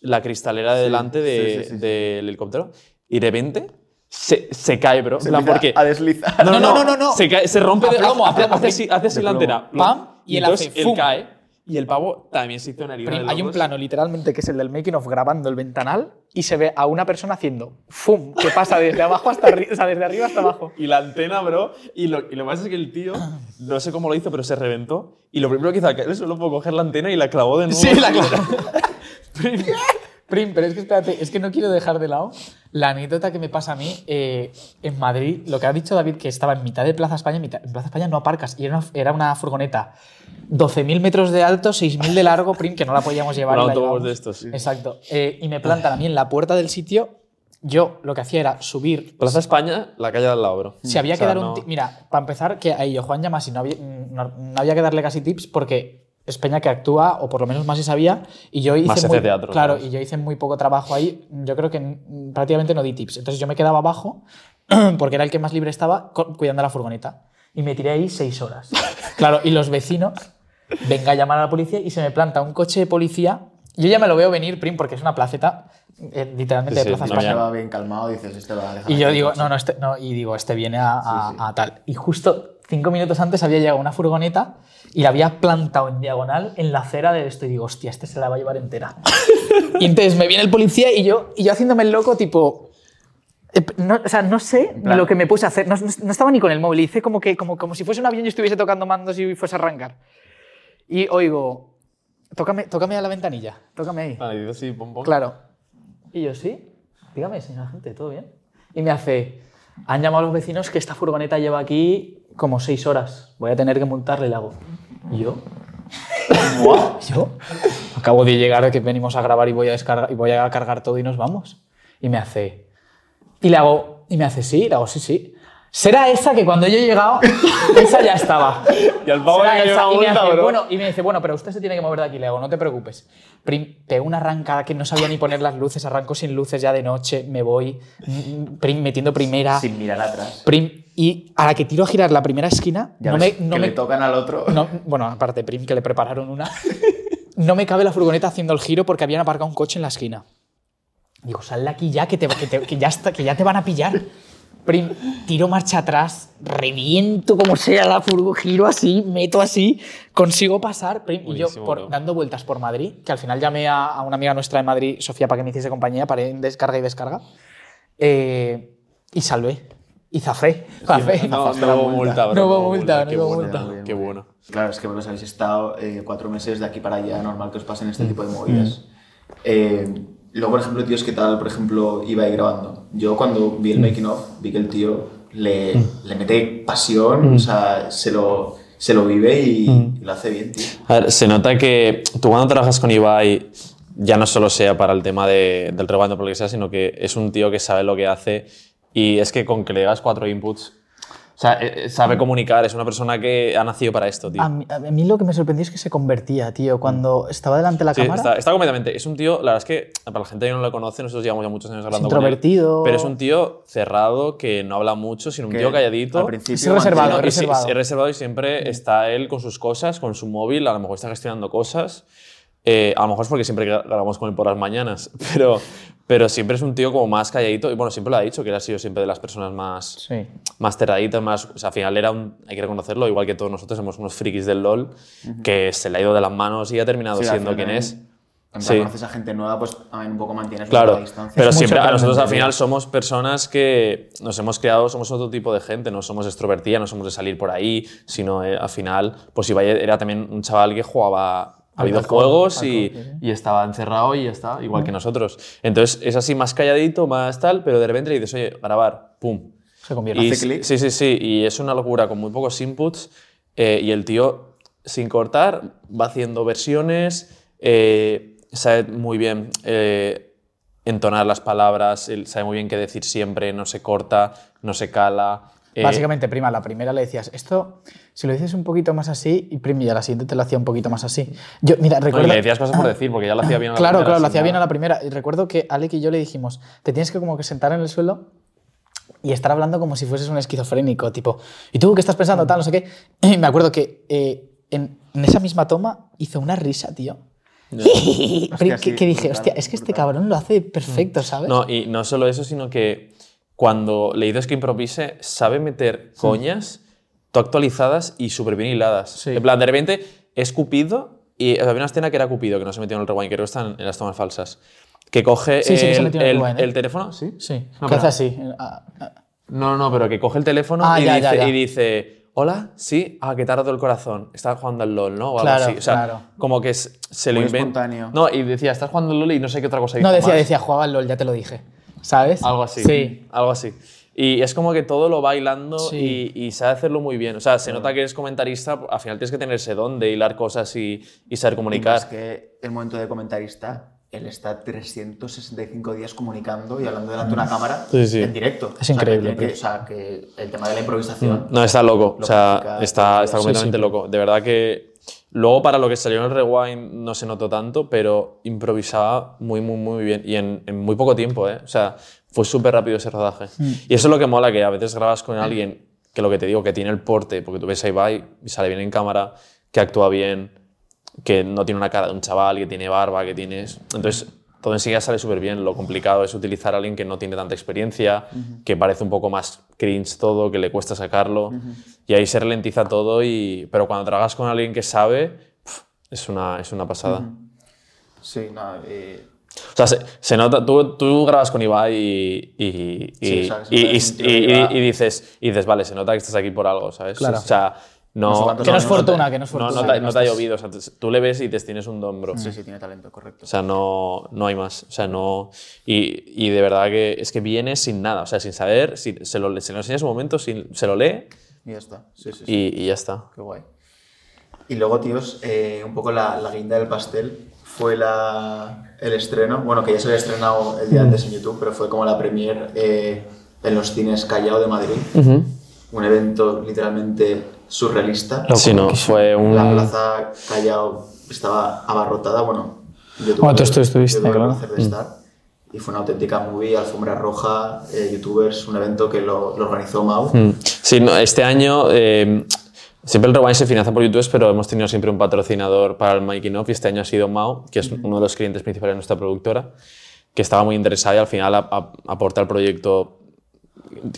la cristalera de delante de- sí, sí, sí. del helicóptero. Y de repente se, se cae, bro. Se plan, porque a deslizar. No, no, no, no, no. Se, cae- se rompe, de- plomo, a hace, hace hace- así, hace así la antena. Pam, y él entonces hace él ¡fum! cae y el pavo también se hizo una herida. Hay un plano literalmente que es el del making of grabando el ventanal y se ve a una persona haciendo ¡fum! que pasa desde abajo hasta arriba, o sea, desde arriba hasta abajo. Y la antena, bro. Y lo, y lo más es que el tío, no sé cómo lo hizo, pero se reventó. Y lo primero que hizo al caer solo fue coger la antena y la clavó de nuevo. Sí, la claro. Prim, pero es que espérate, es que no quiero dejar de lado la anécdota que me pasa a mí eh, en Madrid. Lo que ha dicho David, que estaba en mitad de Plaza España, en, mitad- en Plaza España no aparcas, y era una, era una furgoneta 12.000 metros de alto, 6.000 de largo, Prim, que no la podíamos llevar. Un autobús de estos, sí. Exacto. Eh, y me plantan a mí en la puerta del sitio. Yo lo que hacía era subir Plaza España, la calle de al lado, bro. si había O sea, que dar un no- Mira, para empezar, que a ello Juan Llamas y no había, no, no había que darle casi tips porque es Peña que actúa, o por lo menos más se sabía, y yo hice Más muy, teatro, Claro, ¿sabes? y yo hice muy poco trabajo ahí. Yo creo que prácticamente no di tips. Entonces yo me quedaba abajo, porque era el que más libre estaba, cuidando la furgoneta. Y me tiré ahí seis horas. Claro, y los vecinos, venga a llamar a la policía y se me planta un coche de policía. Yo ya me lo veo venir, Prim, porque es una placeta, eh, literalmente Sí, de Plaza no, España. Se va bien calmado, dices, este va a dejar. Y yo digo, no, no, este, no, y digo, este viene a, a- Sí, sí. a tal. Y justo cinco minutos antes había llegado una furgoneta y la había plantado en diagonal en la acera de esto. Y digo, hostia, este se la va a llevar entera. y entonces me viene el policía y yo, y yo haciéndome el loco, tipo. eh, No, o sea, no sé lo que me puse a hacer. No, no- no estaba ni con el móvil. Hice como, que, como, como si fuese un avión y estuviese tocando mandos y fuese a arrancar. Y oigo, tócame, tócame a la ventanilla. Tócame ahí. Vale, digo, sí, pom, pom. Claro. Y yo, sí, dígame, señora gente, ¿todo bien? Y me hace, han llamado a los vecinos que esta furgoneta lleva aquí como seis horas. Voy a tener que multarle, le hago. ¿Y yo? ¿Yo? Acabo de llegar, que venimos a grabar y voy a, descargar, y voy a cargar todo y nos vamos. Y me hace... Y le hago, y me hace, sí, le hago, sí, sí. Será esa que cuando yo he llegado, esa ya estaba. Y al pavo le esa. y, me multa, hace, bro. bueno, y me dice, bueno, pero usted se tiene que mover de aquí. Le hago, no te preocupes. Prim, pegó una arrancada que no sabía ni poner las luces, arranco sin luces ya de noche, me voy mm, prim, metiendo primera. Sin mirar atrás. Prim, y a la que tiro a girar la primera esquina, Ya no ves me, no que me- le tocan al otro. no, bueno, aparte, Prim, que le prepararon una. No me cabe la furgoneta haciendo el giro porque habían aparcado un coche en la esquina. Digo, sal de aquí ya, que, te, que, te- que ya está, que ya te van a pillar. Prim, tiro marcha atrás, reviento como sea la furgo, giro así, meto así, consigo pasar. Prim, y yo, por- dando vueltas por Madrid, que al final llamé a, a una amiga nuestra de Madrid, Sofía, para que me hiciese compañía, para ir en descarga y descarga. eh, y salvé. Y zafé. Zafé. No, no hubo multa. bro. No hubo multa, no Qué hubo bueno, multa. Qué bueno. Claro, es que vosotros habéis estado eh, cuatro meses de aquí para allá, normal que os pasen Mm. este tipo de movidas. Eh, luego, por ejemplo, tíos, ¿qué tal, por ejemplo, iba ahí grabando? Yo cuando vi Mm. el making of, vi que el tío le, le mete pasión, Mm. o sea, se lo, se lo vive y, lo hace bien, tío. A ver, se nota que tú cuando trabajas con Ibai, ya no solo sea para el tema de- del rebaño, por lo que sea, sino que es un tío que sabe lo que hace y es que con que le das cuatro inputs, o sea, eh, eh, sabe comunicar, es una persona que ha nacido para esto, tío. A mí, a mí lo que me sorprendió es que se convertía, tío. Cuando estaba delante de la Sí, cámara, está, está completamente. Es un tío, la verdad es que para la gente que no lo conoce, nosotros llevamos ya muchos años hablando con él, introvertido. pero es un tío cerrado que no habla mucho, sino un Que tío calladito. Al principio Es reservado, No, es reservado. es reservado y siempre está él con sus cosas, con su móvil, a lo mejor está gestionando cosas. Eh, a lo mejor es porque siempre gra- grabamos con él por las mañanas, pero, pero siempre es un tío como más calladito. Y bueno, siempre lo ha dicho, que él ha sido siempre de las personas más, Sí. más cerraditas, más. O sea, al final era un. Hay que reconocerlo, igual que todos nosotros somos unos frikis del LOL, que se le ha ido de las manos y ha terminado Sí, siendo quien es. Plan, Sí. conoces a gente nueva, pues también un poco mantienes Claro, la distancia. pero Es siempre a nosotros al final somos personas que nos hemos creado, somos otro tipo de gente, no somos extrovertidas, no somos de salir por ahí, sino eh, al final, pues Ibai era también un chaval que jugaba a Al videojuegos alcohol, y, y estaba encerrado y ya está, igual que nosotros. Entonces es así más calladito, más tal, pero de repente dices, oye, grabar, pum. Se convierte. Y, Hace clic. sí, sí, sí, y es una locura con muy pocos inputs eh, y el tío, sin cortar, va haciendo versiones, eh, sabe muy bien eh, entonar las palabras, sabe muy bien qué decir siempre, no se corta, no se cala. Eh, Básicamente, prima, la primera le decías, esto, si lo dices un poquito más así, y prima, y a la siguiente te lo hacía un poquito más así. Yo, mira, no, y recuerdo... le decías cosas por decir, porque ya lo hacía bien a la Claro, primera, claro, lo sin hacía bien a la primera. Y recuerdo que Alec y yo le dijimos, te tienes que como que sentar en el suelo y estar hablando como si fueses un esquizofrénico, tipo, ¿y tú qué estás pensando? Tal, no sé qué. Y me acuerdo que eh, en, en esa misma toma hizo una risa, tío. Sí, que, que dije, brutal, hostia, es que este brutal. cabrón lo hace perfecto, ¿sabes? No, y no solo eso, sino que cuando le dices que improvise, sabe meter coñas, tú actualizadas y súper bien hiladas. Sí. En plan, de repente es Cupido y había una escena que era Cupido, que no se metió en el rewind, creo que están en las tomas falsas. Que coge Sí, sí que el, en el rewind, ¿eh? el teléfono, ¿sí? Sí, No, que hace así. Ah, ah. No, no, pero que coge el teléfono Ah, y, ya, dice, ya, ya. y dice, hola, sí, ah, que roto el corazón, estás jugando al LOL, ¿no? O algo Claro, así. O sea, claro. como que se, lo Muy inventa. No, y decía, estás jugando al LOL y no sé qué otra cosa No, decía, más. decía, jugaba al LOL, ya te lo dije. ¿Sabes? Algo así. Sí. Algo así. Y es como que todo lo va hilando Sí. y, y sabe hacerlo muy bien. O sea, se nota que eres comentarista, al final tienes que tener ese don de hilar cosas y, y saber Y comunicar. más que el momento de comentarista, él está 365 días comunicando y hablando delante de una cámara Sí, sí. en directo. Es increíble, O sea, que, tiene que- tío. o sea, que el tema de la improvisación. No, está loco. Lo o sea, está, está sí, completamente sí. loco. De verdad que luego para lo que salió en el rewind no se notó tanto, pero improvisaba muy, muy, muy bien. Y en, en muy poco tiempo, ¿eh? O sea, fue súper rápido ese rodaje. Y eso es lo que mola, que a veces grabas con alguien que lo que te digo, que tiene el porte, porque tú ves a Ibai y sale bien en cámara, que actúa bien, que no tiene una cara de un chaval, que tiene barba, que tienes... Entonces, todo enseguida sale súper bien. Lo complicado es utilizar a alguien que no tiene tanta experiencia, que parece un poco más cringe todo, que le cuesta sacarlo. Y ahí se ralentiza todo, y... pero cuando trabajas con alguien que sabe, pf, es una, es una pasada. Sí, no, eh, O sea, se, se nota, tú, tú grabas con Ibai y, y, y, Sí, dices, dices, vale, se nota que estás aquí por algo, ¿sabes? Claro. O sea, No no, Que no es no te- fortuna, que no es no, fortuna. no te, que no te ha llovido, o sea, te- tú le ves y te tienes un don, bro. sí, sí, tiene talento, correcto. O sea, no, no hay más. O sea, no. Y, y de verdad que es que viene sin nada. O sea, sin saber, si, se, lo, se lo enseñas un momento, sin- se lo lee Y ya está. Sí, sí, sí. y, y ya está. Qué guay. Y luego, tíos, eh, un poco la, la guinda del pastel fue la, el estreno. Bueno, que ya se había estrenado el día antes en YouTube, pero fue como la premier eh, en los cines Callao de Madrid. Un evento literalmente surrealista. Sí, no, fue un. La plaza Callao estaba abarrotada. Bueno, yo tuve, Bueno, tú estu- estuviste, yo tuve el claro. placer de estar. Y fue una auténtica movie, alfombra roja, eh, youtubers, un evento que lo, lo organizó Mau. Mm. Sí, no, este año. eh, siempre el Rewind se financia por YouTube, pero hemos tenido siempre un patrocinador para el making of y este año ha sido Mao, que es uno de los clientes principales de nuestra productora, que estaba muy interesado y al final aporta al proyecto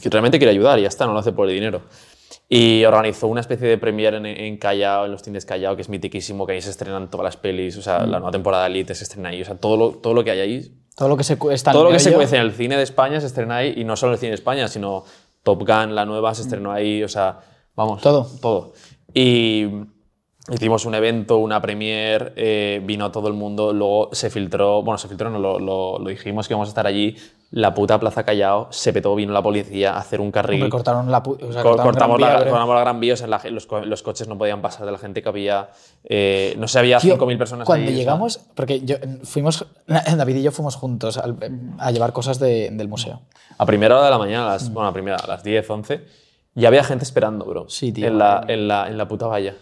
que realmente quiere ayudar y ya está, no lo hace por el dinero. Y organizó una especie de premiere en, en Callao, en los cines Callao, que es mitiquísimo, que ahí se estrenan todas las pelis, o sea, la nueva temporada de Elite se estrena ahí, o sea, todo lo, todo lo que hay ahí Todo lo que se está todo lo que se cuece en el cine de España se estrena ahí y no solo en el cine de España, sino Top Gun, la nueva, se estrenó ahí, o sea, vamos. Todo. Todo. Y hicimos un evento, una premiere, eh, vino todo el mundo, luego se filtró, bueno, se filtró, no, lo, lo- lo dijimos que íbamos a estar allí, la puta Plaza Callao, se petó, vino la policía a hacer un carril. Hombre, cortaron la, o sea, Co- cortaron cortamos, Gran la, Vía, creo. cortamos la Gran Vía, o sea, la los, los coches no podían pasar de la gente que había. eh, no sé, había Tío, 5.000 personas Cuando ahí, o sea. llegamos, porque yo, fuimos, David y yo fuimos juntos al- a llevar cosas de- del museo. A primera hora de la mañana, a las, bueno, a, primera, a las 10, 11, ya había gente esperando, bro. Sí, tío, En la, en la, en la puta valla.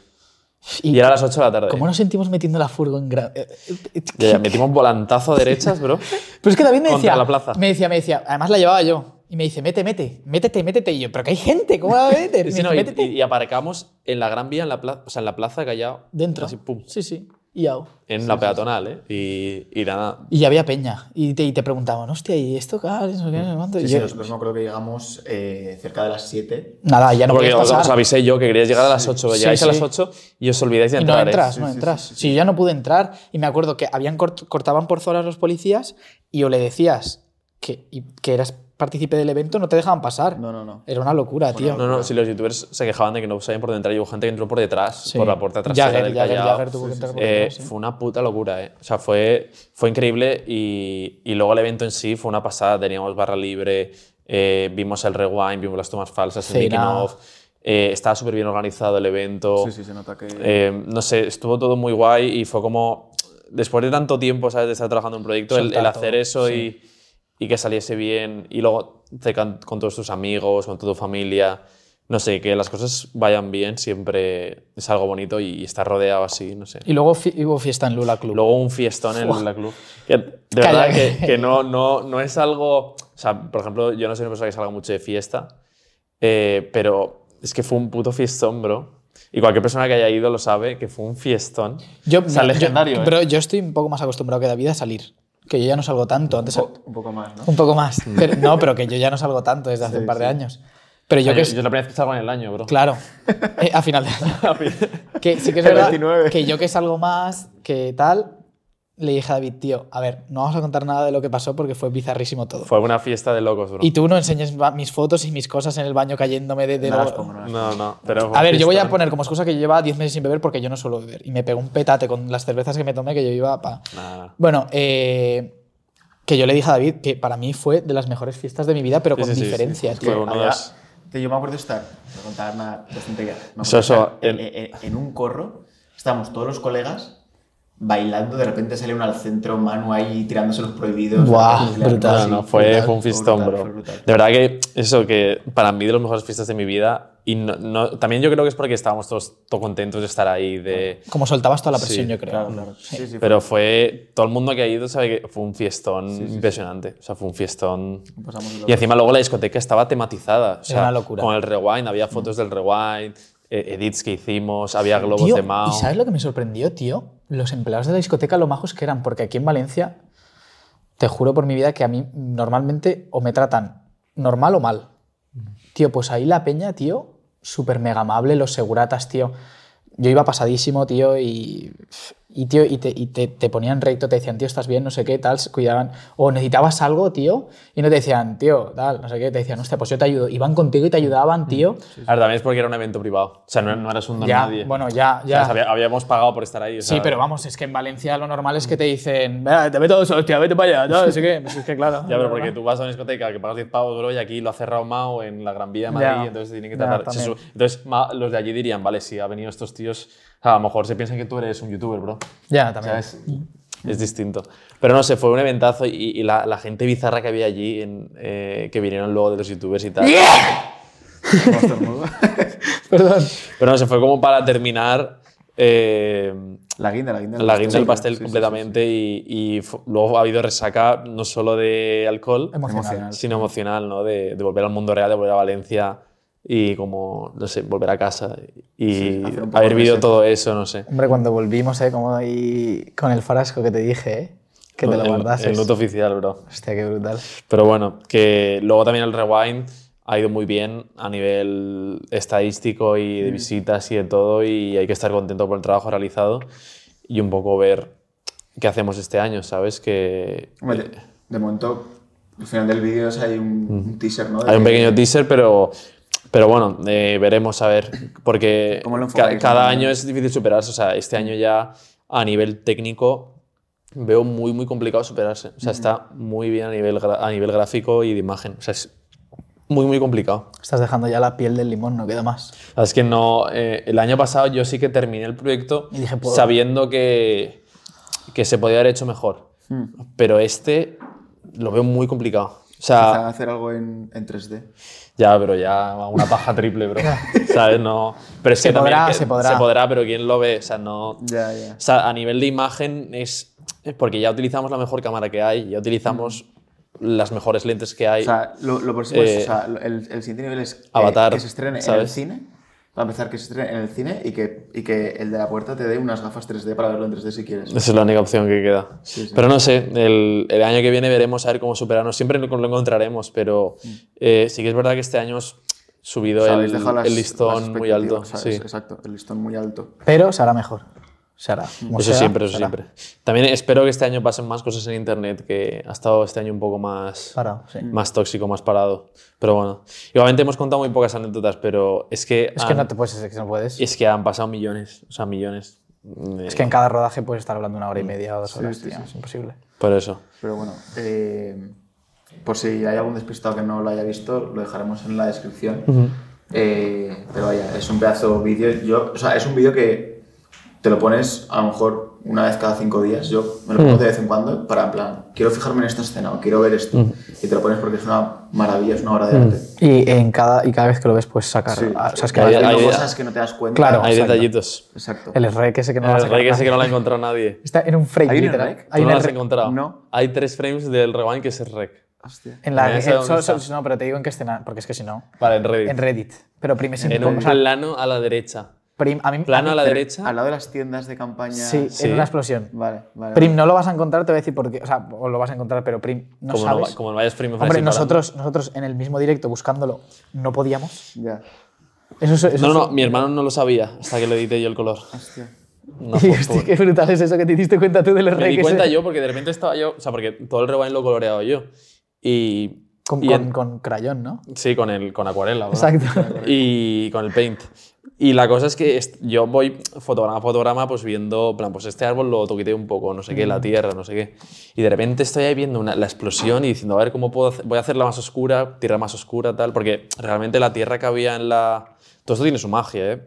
Y, Y era a las 8 de la tarde. ¿Cómo nos sentimos metiendo la furgo en gran... eh, eh, Ya, ya, metimos volantazo a derechas, bro. Pero es que David me decía, la plaza. me decía, me decía, además la llevaba yo. Y me dice, mete, mete, métete, métete. Y yo, pero que hay gente, ¿cómo la voy a meter? Sí, Me no, dice, y, y- y aparcamos en la Gran Vía, en la plaza, o sea, en la plaza de Callao. Dentro. Así, pum. Sí, sí. Y au. en la peatonal, ¿eh? Y, y nada. Y ya había peña. Y te, y te preguntaban, hostia, ¿y esto qué? No no sé cuánto". Sí, sí, yo, nosotros me acuerdo que llegamos eh, cerca de las 7. Nada, ya no Porque os, pasar. os avisé yo que queríais llegar a las 8, Sí, llegáis a sí. las 8 y os olvidáis de Y no entrar. ¿eh? entras, no entras. Si yo ya no pude entrar y me acuerdo que habían cort- cortaban por zonas los policías y o le decías que, y- que eras partícipe del evento, no te dejaban pasar. No, no, no. Era una locura, tío. No, no, si los youtubers se quejaban de que no sabían por dónde entrar y hubo gente que entró por detrás, Sí. por la puerta trasera Jagger, del Jagger, Callao. Jagger tuvo que entrar por Eh, detrás, sí. Fue una puta locura, ¿eh? O sea, fue, fue increíble y, y luego el evento en sí fue una pasada. Teníamos barra libre, eh, vimos el rewind, vimos las tomas falsas, el making of. eh, estaba súper bien organizado el evento. Sí, sí, se nota que. Eh, no sé, estuvo todo muy guay y fue como, después de tanto tiempo, ¿sabes? De estar trabajando en un proyecto, el, el hacer todo, eso y, y que saliese bien y luego te con todos tus amigos, con toda tu familia, no sé, que las cosas vayan bien siempre es algo bonito y, estar rodeado así, no sé. Y luego fi- hubo fiesta en Lula Club. Luego un fiestón en la club. Que, de Calla, verdad que, que- no, no, no es algo. O sea, por ejemplo, yo no soy una persona que salga mucho de fiesta, eh, pero es que fue un puto fiestón, bro. Y cualquier persona que haya ido lo sabe que fue un fiestón. yo, o sea, yo- legendario, ¿eh? Pero yo estoy un poco más acostumbrado que David a salir. Que yo ya no salgo tanto. Antes, un, po- un poco más, ¿no? un poco más. Pero, no, pero que yo ya no salgo tanto desde hace un par de años. Pero yo Yo, que yo es la primera vez que salgo en el año, bro. Claro, eh, a final de año. que sí que es verdad 29. que yo que salgo más, que tal, le dije a David, tío, a ver, no vamos a contar nada de lo que pasó porque fue bizarrísimo todo. Fue una fiesta de locos, bro. Y tú no enseñes mis fotos y mis cosas en el baño cayéndome de... de No lo- las pongo, no las pongo. No, no. Pero A ver, yo voy a poner como excusa que yo llevaba 10 meses sin beber porque yo no suelo beber. Y me pegó un petate con las cervezas que me tomé que yo iba pa... Nada. Bueno, eh, que yo le dije a David que para mí fue de las mejores fiestas de mi vida, pero Sí, con sí, sí, sí. diferencia, que tío. Había- yo me acuerdo de estar, voy a contar una de estar el- en, en- en un corro, estábamos todos los colegas bailando, de repente sale uno al centro, Manu ahí tirándose los prohibidos. Claro, brutal. No, fue, brutal, fue un fue fiestón, brutal, bro. brutal. De verdad que eso, que para mí de las mejores fiestas de mi vida. Y no, no- también yo creo que es porque estábamos todos, todos contentos de estar ahí. De, Como soltabas toda la presión, Sí, yo creo. Claro, claro. Sí, sí, pero fue. Todo el mundo que ha ido sabe que fue un fiestón impresionante. O sea, fue un fiestón. Y encima luego la discoteca estaba tematizada. O sea, una locura. Con el rewind, había fotos del rewind, eh, edits que hicimos, había globos Tío, de Mao. ¿Y sabes lo que me sorprendió, tío? Los empleados de la discoteca lo majos que eran, porque aquí en Valencia, te juro por mi vida que a mí normalmente o me tratan normal o mal. Tío, pues ahí la peña, tío, súper mega amable, los seguratas, tío. Yo iba pasadísimo, tío, y, y, tío, y, te, y te, te ponían recto, te decían, tío, estás bien, no sé qué, tal, se cuidaban. O necesitabas algo, tío, y no te decían, tío, tal, no sé qué, te decían, hostia, pues yo te ayudo. Iban contigo y te ayudaban, tío. A ver, también es porque era un evento privado. O sea, no, no eras un don Ya, nadie. bueno, ya, O sea, ya. había- habíamos pagado por estar ahí. o Sí, sea, pero vamos, es que en Valencia lo normal es que te dicen, "Venga, te meto dos, hostia, vete para allá, no, no sé qué. Pues es que claro. Ya, pero porque tú vas a una discoteca que pagas 10 pavos, bro, y aquí lo ha cerrado Mao en la Gran Vía de Madrid, Ya. entonces tienen que Ya, tratar. entonces los de allí dirían, vale, si ha venido estos tíos, o sea, a lo mejor se piensan que tú eres un youtuber, bro. Ya, también. ¿Sabes? Es distinto. Pero no sé, fue un eventazo y, y la, la gente bizarra que había allí, en, eh, que vinieron luego de los youtubers y tal. Perdón. Pero no sé, fue como para terminar. eh, La guinda, la guinda. la guinda del pastel Sí, sí, sí, completamente y, y luego ha habido resaca no solo de alcohol. Emocional. sino emocional, ¿no? De, de volver al mundo real, de volver a Valencia y como, no sé, volver a casa y Sí, haber vivido todo eso, no sé. Hombre, cuando volvimos, ¿eh? Como ahí con el frasco que te dije, ¿eh? Que te lo el, guardases. el luto oficial, bro. Hostia, qué brutal. Pero bueno, que luego también el rewind ha ido muy bien a nivel estadístico y Mm. de visitas y de todo y hay que estar contento por el trabajo realizado y un poco ver qué hacemos este año, ¿sabes? Que Hombre, de, de momento, al final del vídeo es hay un, un teaser, ¿no? De hay un que- pequeño teaser, pero, pero bueno, eh, veremos a ver, porque ¿Cómo lo ca- cada año es difícil superarse, o sea, este año ya a nivel técnico veo muy, muy complicado superarse, o sea, está muy bien a nivel, a nivel gráfico y de imagen, o sea, es muy, muy complicado. Estás dejando ya la piel del limón, no queda más. Es que no. eh, el año pasado yo sí que terminé el proyecto Y dije, sabiendo que, que se podía haber hecho mejor. Hmm. Pero este lo veo muy complicado. O sea, hacer algo en, en 3D. Ya, pero ya una paja triple, bro. ¿Sabes? No. Pero es Se que también podrá, que- se podrá. Se podrá, pero ¿quién lo ve? O sea, no. Ya, ya. O sea, a nivel de imagen es. es Porque ya utilizamos la mejor cámara que hay, ya utilizamos las mejores lentes que hay. O sea, lo, lo próximo Eh, es, o sea, el, el siguiente nivel es Avatar, que se estrene en el ¿sabes? cine para empezar, que se estrene en el cine y que, y que el de la puerta te dé unas gafas 3D para verlo en 3D si quieres. Esa es la única opción que queda. Sí, sí. Pero no sé, el, el año que viene veremos a ver cómo superarnos. Siempre lo lo encontraremos, pero eh, sí que es verdad que este año hemos subido O sea, el, las- el listón muy alto. Sí. Exacto, el listón muy alto. Pero se hará mejor. Se hará. Como Eso sea, siempre, eso siempre. También espero que este año pasen más cosas en internet, que ha estado este año un poco más, Parado, sí. más tóxico, más parado. Pero bueno, igualmente hemos contado muy pocas anécdotas, pero es que, Es que no te puedes, es que no puedes. es que han pasado millones, o sea, millones. Es que en cada rodaje puedes estar hablando una hora y media o dos horas, sí, tío, Es imposible. Por eso. Pero bueno, eh, por si hay algún despistado que no lo haya visto, lo dejaremos en la descripción. Eh, pero vaya, es un pedazo vídeo. Yo, o sea, es un vídeo que te lo pones a lo mejor una vez cada cinco días. Yo me lo pongo de vez en cuando para, en plan, quiero fijarme en esta escena o quiero ver esto. Y te lo pones porque es una maravilla, es una obra de arte. Y, en cada, y cada vez que lo ves puedes sacar. Sí. ah, o sea, es que Hay- Hay, hay- cosas que no te das cuenta. Claro. Hay Exacto. detallitos. Exacto. el rec ese que no lo El que no lo ha encontrado nadie. Está en un frame, ¿Hay un literal. rec? ¿Tú no un lo has rec. encontrado? No. Hay tres frames del rewind que es el rec. Hostia. En la, ¿En eh, esa dónde so- so- está? no, pero te digo en qué escena, porque es que si no. Vale, en Reddit. En Reddit. Pero Prim es en, En un plano a la derecha. Prim, a mí, Plano a a mí- la Pero derecha. Al lado de las tiendas de campaña. Sí, Sí. en una explosión. Vale, vale. Prim, no lo vas a encontrar, te voy a decir por qué. O sea, o lo vas a encontrar, pero Prim, no como, no, sabes. va- como no vayas of Hombre, nosotros, nosotros en el mismo directo buscándolo no podíamos. Ya. Eso, es- eso No, no, mi hermano no lo sabía hasta que le edité yo el color. Hostia. Una Y, hostia, qué brutal es eso que te diste cuenta tú de los Me di cuenta yo porque de repente estaba yo, o sea, porque todo el rewind lo he coloreado yo. Y. Con, y con, en- con crayón, ¿no? sí, con, el, con acuarela. ¿verdad? Exacto. Y con el paint. Y la cosa es que yo voy fotograma a fotograma pues viendo, en plan, pues este árbol lo toquité un poco, no sé qué, la tierra, no sé qué. Y de repente estoy ahí viendo una- la explosión y diciendo, a ver cómo puedo hacer, voy a hacerla más oscura, tierra más oscura, tal, porque realmente la tierra que había en la... Todo esto tiene su magia, ¿eh?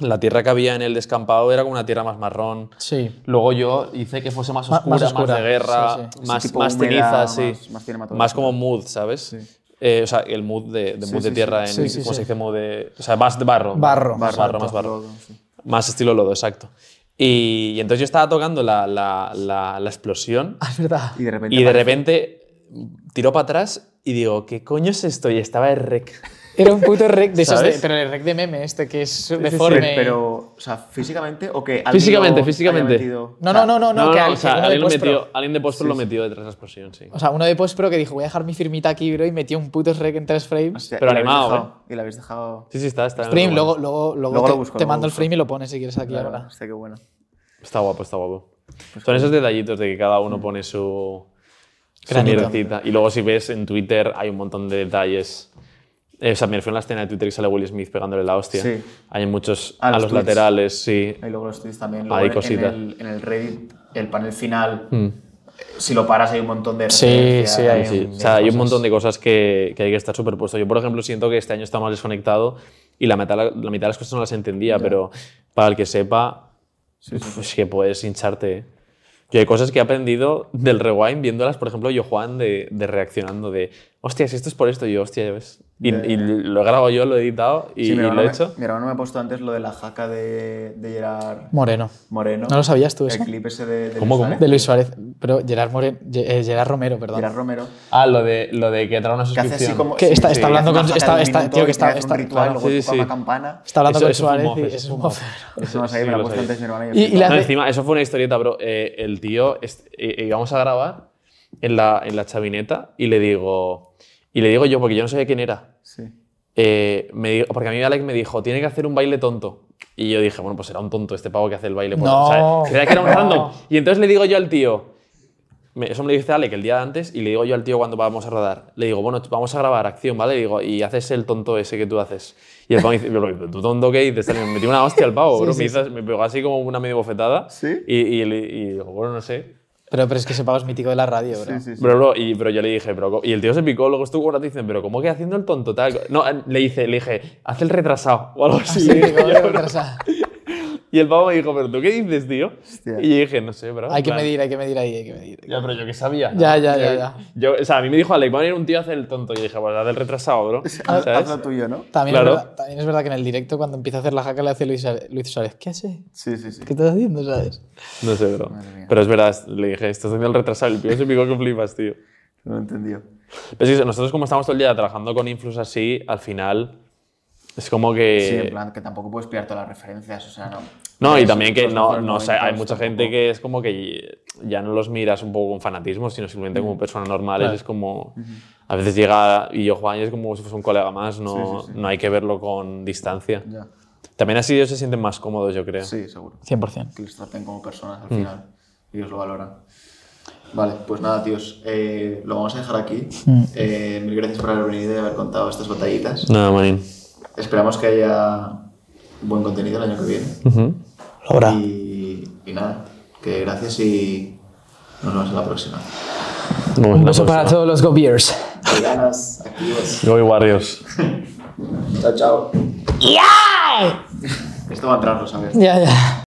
La tierra que había en el descampado era como una tierra más marrón. Sí. Luego yo hice que fuese más oscura, más más, oscura, de guerra, sí, sí. más, más ceniza, sí. más- más cinematográfica. Más como mood, ¿sabes? Eh, o sea, el mood de, de Sí, mood de sí, tierra, en, Sí, sí, ¿cómo sí. se dice mood de...? O sea, más de barro. Barro. Más barro, más barro. Lodo, sí. Más estilo lodo, exacto. Y, y entonces yo estaba tocando la, la, la, la explosión Ah, es verdad. Y de repente. y de repente tiró para atrás y digo, ¿qué coño es esto? Y estaba el rec. Era un puto rec de esos, de- pero el rec de meme este que es Sí, sí, sí, deforme. Pero, o sea, físicamente o que. alguien Físicamente, lo físicamente. metido- No, no, no, no, no, que, al- o sea, alguien, lo metió, alguien de post lo metió detrás de la explosión, sí. O sea, uno de postpro que dijo, voy a dejar mi firmita aquí, bro, y metió un puto rec en tres frames. hostia, Pero animado, dejado- Y lo habéis dejado. Sí, sí, está. está Frame, luego, luego, luego, Luego te, lo busco, te mando lo el busco. frame y lo pones si quieres aquí Claro, ahora. Hostia, qué bueno. Está guapo, está guapo. Son esos detallitos de que cada uno pone su, su. Y luego si ves en Twitter hay un montón de detalles. Eh, o sea, me refiero a la escena de Twitter que sale Will Smith pegándole la hostia. Sí. Hay muchos Ah, a los los, laterales, sí. Y luego los tweets también. Luego Hay en- cositas. En el, en el Reddit, el panel final, Mm. si lo paras hay un montón de. Sí, sí, hay- Sí, Mm, o sea, hay un montón de cosas que, que hay que estar superpuesto. Yo, por ejemplo, siento que este año está más desconectado y la mitad, la mitad de las cosas no las entendía, pero para el que sepa, uf, es que puedes hincharte. ¿eh? Yo hay cosas que he aprendido del rewind viéndolas, por ejemplo, yo Juan de, de reaccionando de, hostia, si esto es por esto, y yo, hostia, ya ves. Y, ya. y lo he grabado yo, lo he editado y, Sí, mi y lo hermano, he me, hecho. mi hermano me ha puesto antes lo de la jaca de, de Gerard Moreno. Moreno. ¿No lo sabías tú eso? El clip ese de, de ¿Cómo, Luis cómo? Suárez. De Luis Suárez. Pero Gerard, Moreno, Gerard Romero, perdón. Gerard Romero. Ah, lo de, lo de que trae una Que suscripción. hace así como. Que está- está hablando con- está- de está- minuto tío, que está- está- un ritual, claro. luego Sí, toca sí. una campana. Está hablando Eso- con Suárez y eso es fue un mof. mof. Eso Sí, me lo ha puesto antes mi hermano. Y- encima, eso fue una historieta, bro. Eh, el tío, est- eh, íbamos a grabar en la, en la chavineta y le digo, y le digo yo, porque yo no sabía quién era. Sí. Eh, me porque a mí Alex me dijo, tiene que hacer un baile tonto. Y yo dije, bueno, pues será un tonto este pavo que hace el baile. No. O sea, que era un random. Y entonces le digo yo al tío, me- eso me lo dice Alex el día antes, y le digo yo al tío cuando vamos a rodar, le digo, bueno, vamos a grabar acción, ¿vale? Y digo, y haces el tonto ese que tú haces. Y el pavo dice, "Pero, ¿tú tonto qué dices? Me metió una hostia al pavo, bro. me, hizo- me pegó así como una medio bofetada. ¿Sí? Y, y, le- y digo, bueno, no sé. Pero, pero es que ese pavo es mítico de la radio, bro. Sí, sí, sí. Bro, bro, y, pero yo le dije, pero, ¿cómo? y el tío se picó, luego estuvo un rato y dicen, pero ¿cómo que haciendo el tonto? Tal? No, le, hice, le dije, haz el retrasado o algo así. Sí, dije yo, bro. retrasar. Y el pavo me dijo, ¿pero tú qué dices, tío? Hostia. Y yo dije, no sé, bro. Hay que medir, hay que medir ahí, hay que medir. Ya, pero yo qué sabía. Ya, ya, ya, ya. Yo, o sea, a mí me dijo, Alec, va a venir un tío a hacer el tonto. Y yo dije, pues haz el retrasado, bro. Haz, ¿Sabes? haz lo tuyo, ¿no? También, Claro. es verdad, también es verdad que en el directo, cuando empieza a hacer la jaca, le hace Luis, Luis Suárez. ¿Qué hace? Sí, sí, sí. ¿Qué estás haciendo, sabes? No sé, bro. Pero es verdad, le dije, estás haciendo el retrasado. El tío se picó que flipas, tío. No lo he entendido. Pero sí, nosotros como estamos todo el día trabajando con influx así, al final Es como que... Sí, en plan, que tampoco puedes pillar todas las referencias, o sea, no. No, y Esos- también que esos no, no sé, hay mucha gente que es como que ya no los miras un poco con fanatismo, sino simplemente como personas normales. Es como. A veces llega y yo Juan y es como si fuese un colega más, no, Sí, sí, sí. no hay que verlo con distancia. Ya. También así ellos se sienten más cómodos, yo creo. Sí, seguro. 100%. Que les traten como personas Mm. al final y ellos lo valoran. Vale, pues nada, tíos, eh, lo vamos a dejar aquí. Mm. Eh, mil gracias por haber venido y haber contado estas batallitas. Nada, manín. Esperamos que haya buen contenido el año que viene. Ujú. Ahora. Y, y nada, que gracias y nos vemos en la próxima. Nos vemos Un beso para todos los Go Beers. Veganas, activos. Go Warriors. Chao, chao. Esto va a entrar, sabes. Ya, ya.